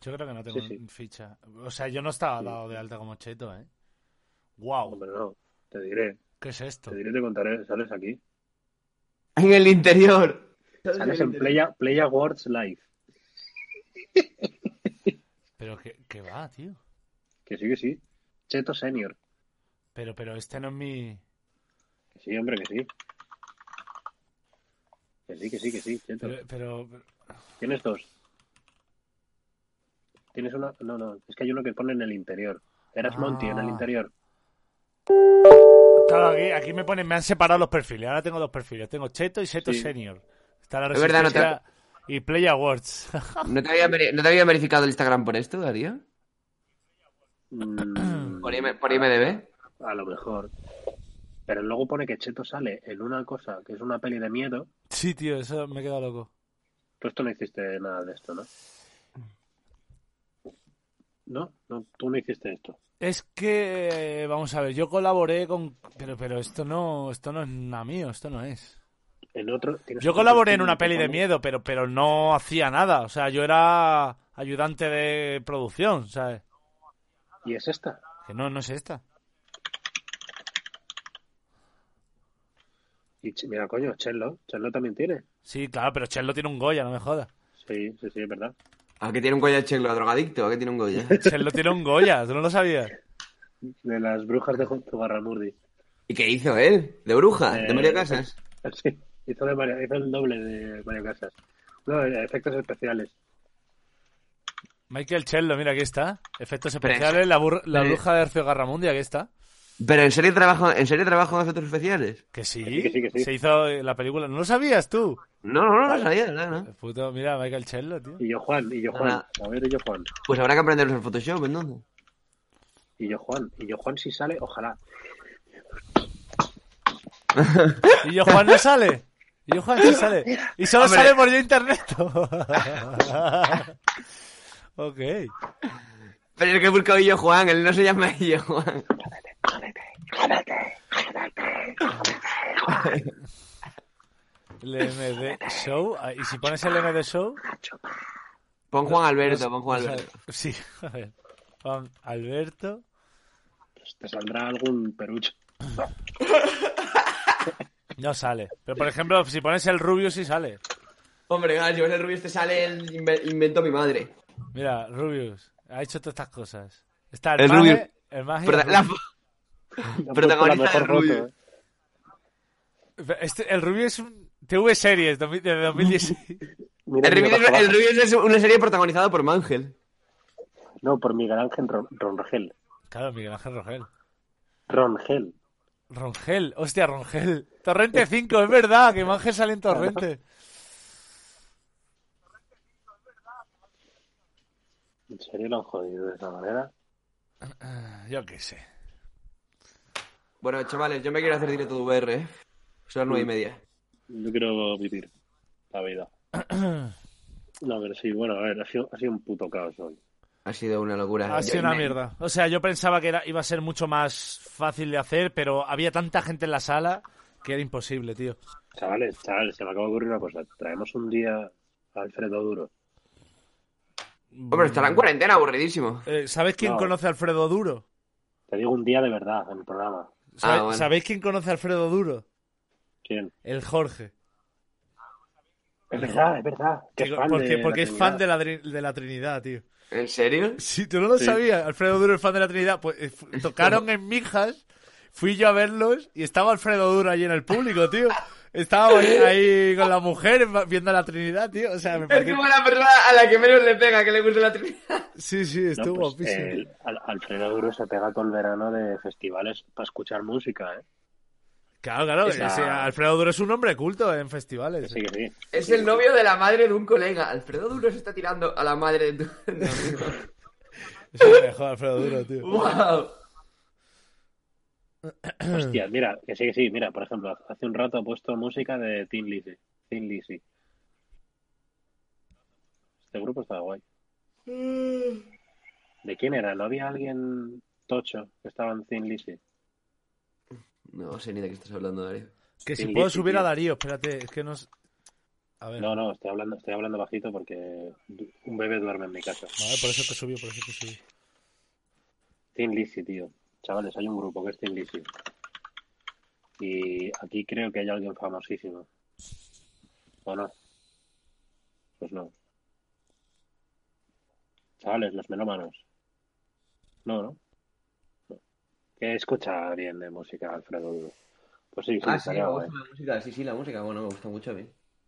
Yo creo que no tengo Sí, sí. ficha. O sea, yo no estaba dado de alta como cheto, ¿eh? Wow. Hombre, no, te diré. ¿Qué es esto? Te diré, te contaré. Sales aquí. En el interior. Sales en Playa, Play Awards Live. Pero que, que va, tío. Que sí, que sí. Cheto Senior. Pero, pero este no es mi... Que sí, hombre, que sí. Que sí, que sí, que sí, Cheto. Pero, pero- Tienes dos. Tienes una. No, no, es que hay uno que pone en el interior. Eras Monty en el Ah. interior. Claro, aquí, aquí me ponen, me han separado los perfiles. Ahora tengo dos perfiles. Tengo Cheto y Cheto Sí. Senior. Está la Es verdad, no te- y Play Awards. ¿No te, habían, veri- ¿No te habían verificado el Instagram por esto, Darío? Mm, ¿Por, IM por IMDB? a lo mejor. Pero luego pone que Cheto sale en una cosa que es una peli de miedo. sí, tío, eso me he quedado loco. Tú esto no hiciste nada de esto, ¿no? No, no, tú no hiciste esto. Es que, vamos a ver, yo colaboré con... Pero, pero esto no, esto no es nada mío, esto no es. En otro. tienes Yo colaboré en una peli de miedo, pero, pero no hacía nada. O sea, yo era ayudante de producción, ¿sabes? ¿Y es esta? Que no, no es esta. Y mira, coño, Chello. Chello también tiene. Sí, claro, pero Chello tiene un Goya, no me jodas. Sí, sí, sí, es verdad. ¿A qué tiene un Goya Chelo? ¿A drogadicto? ¿A qué tiene un Goya? Chello tiene un Goya, ¿tú no lo sabías? De las brujas de Zugarramurdi. ¿Y qué hizo él? ¿De bruja? ¿De Eh, Mario Casas? Sí, hizo, de Mario- hizo el doble de Mario Casas. No, efectos especiales. Michael Chello, mira, aquí está. Efectos Pero especiales, la, bur- la pero- bruja de Ercio Garramundi, aquí está. ¿Pero en serio trabajo, en serio trabajo en efectos especiales? Que sí, Que sí, que sí, que sí. se hizo la película. ¿No lo sabías tú? No, no, no lo sabía, no, no. Puto, mira, Michael Chello, tío. Y yo Juan, y yo Juan. Ah. A ver, y yo Juan. Pues habrá que aprendernos el Photoshop, entonces. Y yo Juan. Y yo Juan si sale, ojalá. ¿Y yo Juan no sale? ¿Y yo Juan sí sale? Y solo Hombre. sale por yo internet. ok. Pero el que he buscado yo Juan, él no se llama yo Juan. El MD Show. ah, ¿Y si pones el MD Show? Pon Juan Alberto, pon Juan sale. Alberto. Sí, a ver. Juan Alberto. Pues te saldrá algún perucho. No sale. Pero por ejemplo, si pones el Rubio, sí sale. Hombre, si ves el rubio este sale el inve- invento mi madre. Mira, Rubius ha hecho todas estas cosas. Está el, El Mage, Rubius. el Mage Prota- el la Rubius. fo- protagonista del rubio. Este, el Rubio es un TV Series de 2016. Mira, El para es, el una serie protagonizada por Mangel. No, por Miguel Ángel Ron- Rongel. Claro, Miguel Ángel Rogel. Rongel. Rongel, hostia, Rongel. Torrente 5, es verdad, que Mangel sale en Torrente. ¿En serio lo han jodido de esa manera? Ah, Yo qué sé. Bueno, chavales, yo me quiero hacer directo de VR, ¿eh? Son las nueve y media. Yo quiero vivir la vida. No, pero sí, bueno, a ver, ha sido, ha sido un puto caos hoy. Ha sido una locura. Ha Yo- sido una me- mierda. O sea, yo pensaba que era, iba a ser mucho más fácil de hacer, pero había tanta gente en la sala que era imposible, tío. Chavales, chavales, se me acaba de ocurrir una cosa. Traemos un día a Alfredo Duro. Hombre, estará en cuarentena, aburridísimo. Eh, ¿Sabes quién No. conoce a Alfredo Duro? Te digo un día de verdad en el programa. ¿Sabe- Ah, bueno. ¿Sabéis quién conoce a Alfredo Duro? ¿Quién? El Jorge. Es verdad, es verdad. Que Que- es fan porque de porque la es fan de la, de la Trinidad, tío. ¿En serio? Sí, tú no lo Sí. sabías. Alfredo Duro es fan de la Trinidad. Pues eh, tocaron en Mijas, fui yo a verlos y estaba Alfredo Duro allí en el público, tío. Estaba ahí, ahí con la mujer viendo la Trinidad, tío. O sea, me Es pareció... como la persona a la que menos le pega que le guste la Trinidad. Sí, sí, No, estuvo pues, guapísimo. el- Al- Alfredo Duro se pega todo el verano de festivales para escuchar música, ¿eh? Claro, claro. esa- Alfredo Duro es un hombre culto en festivales. Sí, sí. Es el novio de la madre de un colega. Alfredo Duro se está tirando a la madre de tu amigo. Es el mejor Alfredo Duro, tío. ¡Wow! Hostia, mira, que sí, que sí. Mira, por ejemplo, hace un rato he puesto música de Thin Lizzy. Thin Lizzy. Este grupo estaba guay. ¿De quién era? ¿No había alguien tocho que estaba en Thin Lizzy? No sé ni de qué estás hablando, Darío. Que si puedo subir a. Darío, espérate, es que no... A ver, No, no, estoy hablando, estoy hablando bajito porque un bebé duerme en mi casa. Vale, por eso te subió, por eso te subí. Thin Lizzy, tío. Chavales, hay un grupo que es Thin Lizzy. Y aquí creo que hay alguien famosísimo. ¿O no? Pues no. Chavales, los melómanos. No, ¿no? No. Que escucha bien de música, Alfredo. Pues sí, sí, Ah, sí, estaría me guay. gusta la música. Sí, sí, la música, bueno, me gusta mucho a mí.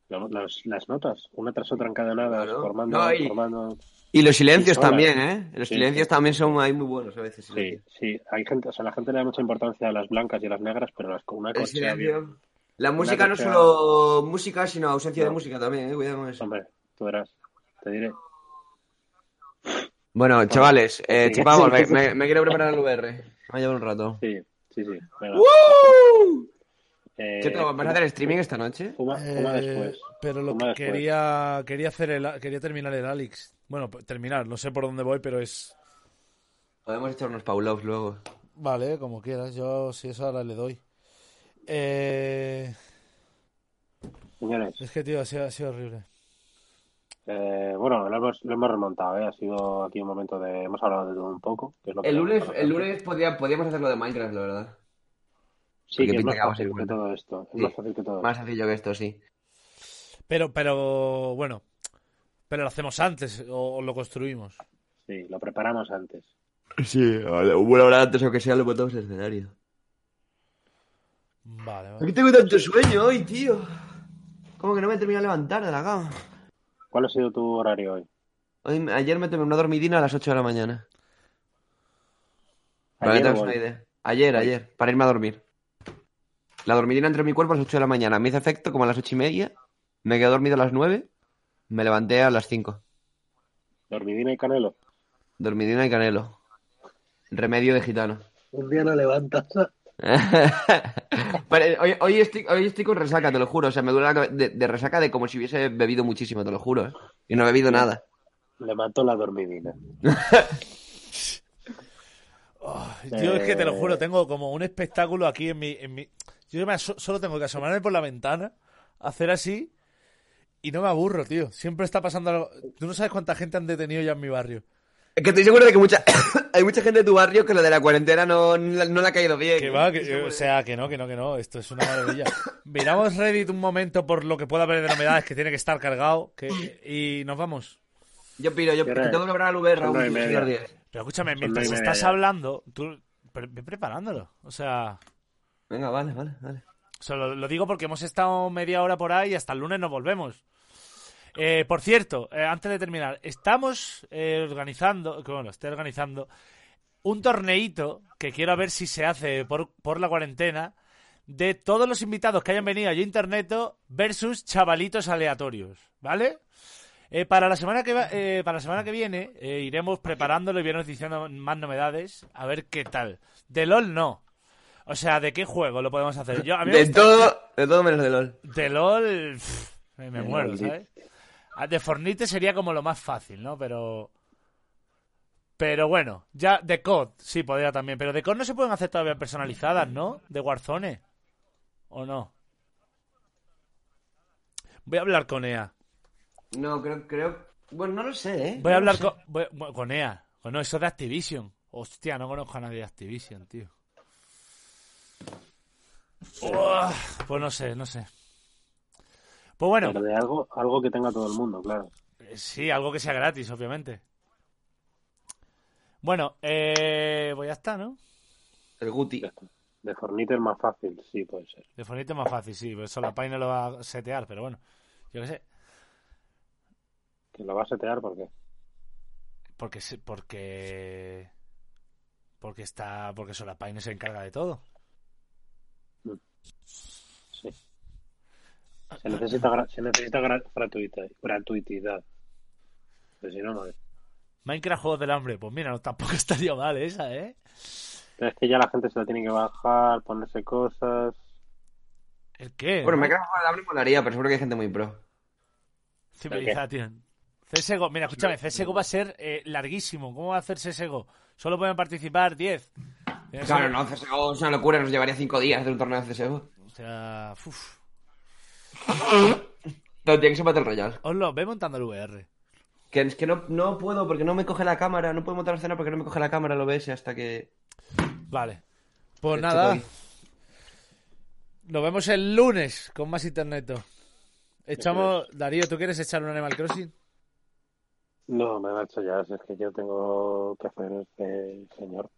La- Las, las notas, una tras otra encadenadas, Claro. formando, No, y- formando... Y los silencios sola. también, ¿eh? Los Sí, silencios también son ahí muy buenos a veces. Sí, sí, hay gente, o sea, la gente le da mucha importancia a las blancas y a las negras, pero las con una El silencio. La música no solo música, sino ausencia de No. música también, ¿eh? Cuidado con eso. Hombre, tú verás, te diré. Bueno, chavales, eh, Sí. me, me- me quiero preparar el VR. Va a llevar un rato. Sí, sí, sí. venga. ¡Woo! Eh, ¿Qué te vas a hacer streaming esta noche? Fuma, fuma Eh, después. Pero lo Fuma que después. quería, quería hacer el, quería terminar el Alex. Bueno, terminar, no sé por dónde voy, pero es. Podemos echar unos paulos luego. Vale, como quieras, yo si eso ahora le doy. Eh... Señores, Es que, tío, ha sido, ha sido horrible. Eh, bueno, lo hemos, lo hemos remontado, ¿eh? Ha sido aquí un momento de... Hemos hablado de todo un poco. Que es lo que El lunes, el lunes podía- podíamos hacerlo de Minecraft, la verdad. Sí, Porque que es pinta más que vamos a fácil ir que todo esto. Es Sí. más fácil que todo Más sencillo que esto, sí. Pero, pero, bueno. Pero lo hacemos antes o, o lo construimos. Sí, lo preparamos antes. Sí, una hora antes o que sea lo botamos en el escenario. Vale, vale. Aquí tengo tanto sueño hoy, tío. Como que no me he terminado de levantar de la cama. ¿Cuál ha sido tu horario hoy? Hoy- ayer me tomé una dormidina a las 8 de la mañana. Para que ¿Ayer te hagas o una idea. Ayer, ayer, para irme a dormir. La dormidina entre mi cuerpo a las 8 de la mañana. Me hizo efecto como a las 8 y media. Me quedé dormido a las 9. Me levanté a las 5. Dormidina y canelo. Dormidina y canelo. Remedio de gitano. Un día no levantas. Vale, hoy, hoy estoy, hoy estoy con resaca, te lo juro. O sea, me duele la de, de resaca de como si hubiese bebido muchísimo, te lo juro. ¿eh? Y no he bebido nada. Le mató la dormidina. Yo es que te lo Eh. juro, tengo como un espectáculo aquí en mi... En mi... Yo me aso- solo tengo que asomarme por la ventana, hacer así y no me aburro, tío. Siempre está pasando algo... Tú no sabes cuánta gente han detenido ya en mi barrio. Es que estoy seguro de que mucha, hay mucha gente de tu barrio que lo de la cuarentena no, no, le- no le ha caído bien. Que va, que, o sea, que no, que no, que no. Esto es una maravilla. Miramos Reddit un momento por lo que pueda haber de novedades que tiene que estar cargado que, y nos vamos. Yo piro, yo ¿Qué hora tengo que lograr al media. Díaz. Pero escúchame, mientras estás hablando, tú ve preparándolo. O sea, Venga, vale, vale, vale. o sea, lo, lo digo porque hemos estado media hora por ahí y hasta el lunes nos volvemos. Eh, por cierto, eh, antes de terminar, estamos eh, organizando, bueno, estoy organizando un torneito que quiero ver si se hace por, por la cuarentena de todos los invitados que hayan venido a Yo Interneto versus chavalitos aleatorios, ¿vale? Eh, para la semana que va- eh, para la semana que viene eh, iremos preparándolo y iremos diciendo más novedades a ver qué tal. De LOL no. O sea, ¿de qué juego lo podemos hacer? Yo, a mí me De gusta- todo, de todo menos de LOL. de LOL pff, me, me De muero, LOL, ¿sabes? De Fornite sería como lo más fácil, ¿no? Pero pero bueno, ya de COD sí podría también, pero de COD no se pueden hacer todavía personalizadas, ¿no? De Warzone. ¿O no? Voy a hablar con EA. No, creo, creo... Bueno, no lo sé, ¿eh? Voy a hablar con, voy- con EA. Con no, eso de Activision. Hostia, no conozco a nadie de Activision, tío. Pues no sé, no sé. Pues bueno, Pero de algo, algo que tenga todo el mundo, claro. eh, sí, algo que sea gratis, obviamente. Bueno, eh, pues ya está, ¿no? El Guti. De Fornite es más fácil, sí, puede ser. De Fornite es más fácil, sí, pues eso la Pai no lo va a setear, pero bueno, yo qué sé. Que lo va a setear porque Porque, se- porque, porque está, porque Solapaine se encarga de todo. sí. Se necesita, gra- se necesita gra- gratuita, gratuitidad. Pero si no, no es. Minecraft Juegos del Hambre, pues mira, no, tampoco estaría mal esa, ¿eh? Pero es que ya la gente se la tiene que bajar, ponerse cosas. ¿El qué? Bueno, no? me quedo con el hambre molaría, pero seguro que hay gente muy pro. Civilización. CSGO, mira, escúchame, CSGO va a ser eh, larguísimo. ¿Cómo va a hacer CSGO? Solo pueden participar 10. Tiene que Claro, no, CSGO es una locura, nos llevaría cinco días hacer un torneo de CSGO. O sea, uff. No, tiene que ser Battle Royale. Os lo ve montando el VR. Que es que no, no puedo porque no me coge la cámara, no puedo montar la escena porque no me coge la cámara el OBS hasta que... Vale. Pues nada. Nos vemos el lunes con más internet. Echamos. Darío, ¿tú quieres echar un Animal Crossing? No, me marcho ya, si es que yo tengo que hacer este señor.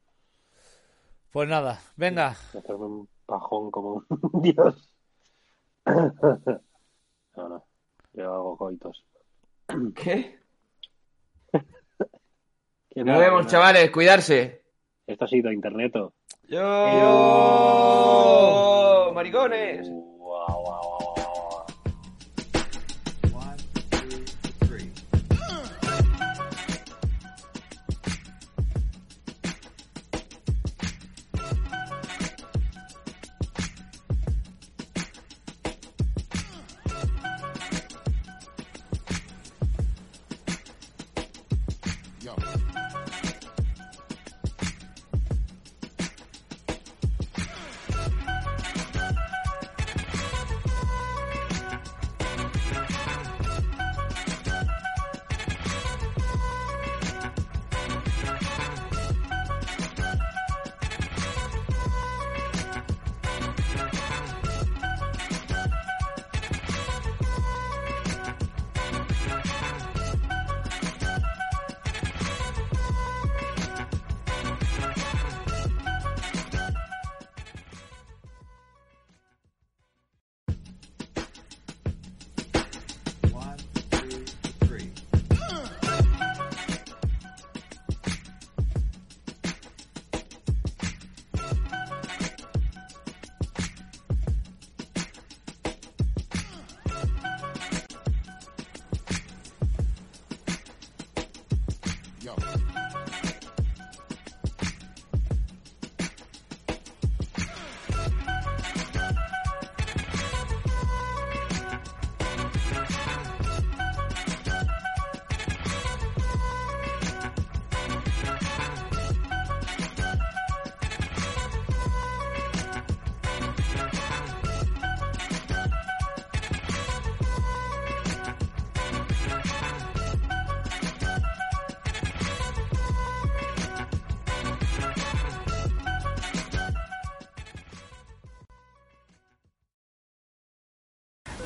Pues nada, venga. Hacerme un pajón como un dios. No, no. Yo hago coitos. ¿Qué? Que Nos vemos, chavales, cuidarse. Esto ha sido interneto. Yo, maricones.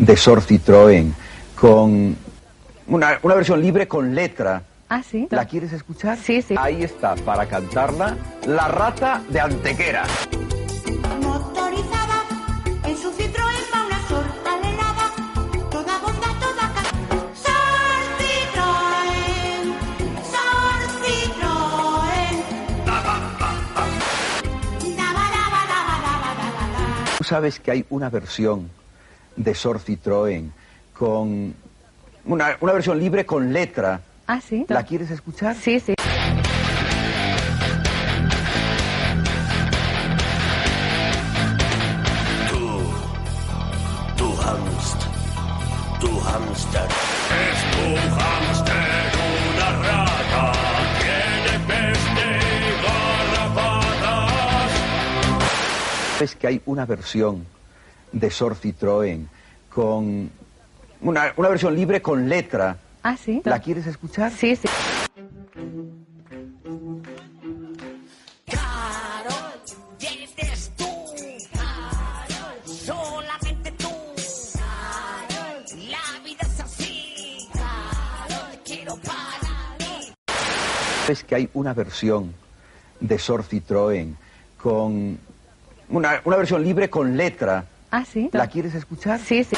De Sor Citroën con una, una versión libre con letra. Ah, sí. ¿La quieres escuchar? Sí, sí. Ahí está, para cantarla, La rata de Antequera. Motorizada en su Citroën va una sorta helada, toda bonda, toda ca- Sor Citroën, Sor Citroën. Daba, daba, daba. Tú sabes que hay una versión de Sor Citroën con una, una versión libre con letra. Ah, sí. ¿La quieres escuchar? Sí, sí. Tu hamster, tu hamster. Es tu hamster una rata, tiene peste y garrapatas. Sabes que hay una versión de Sor Citroën con una, una versión libre con letra. Ah, sí. ¿La quieres escuchar? Sí, sí. Es que hay una versión de Sor Citroën con una, una versión libre con letra. Ah, sí. ¿La quieres escuchar? Sí, sí.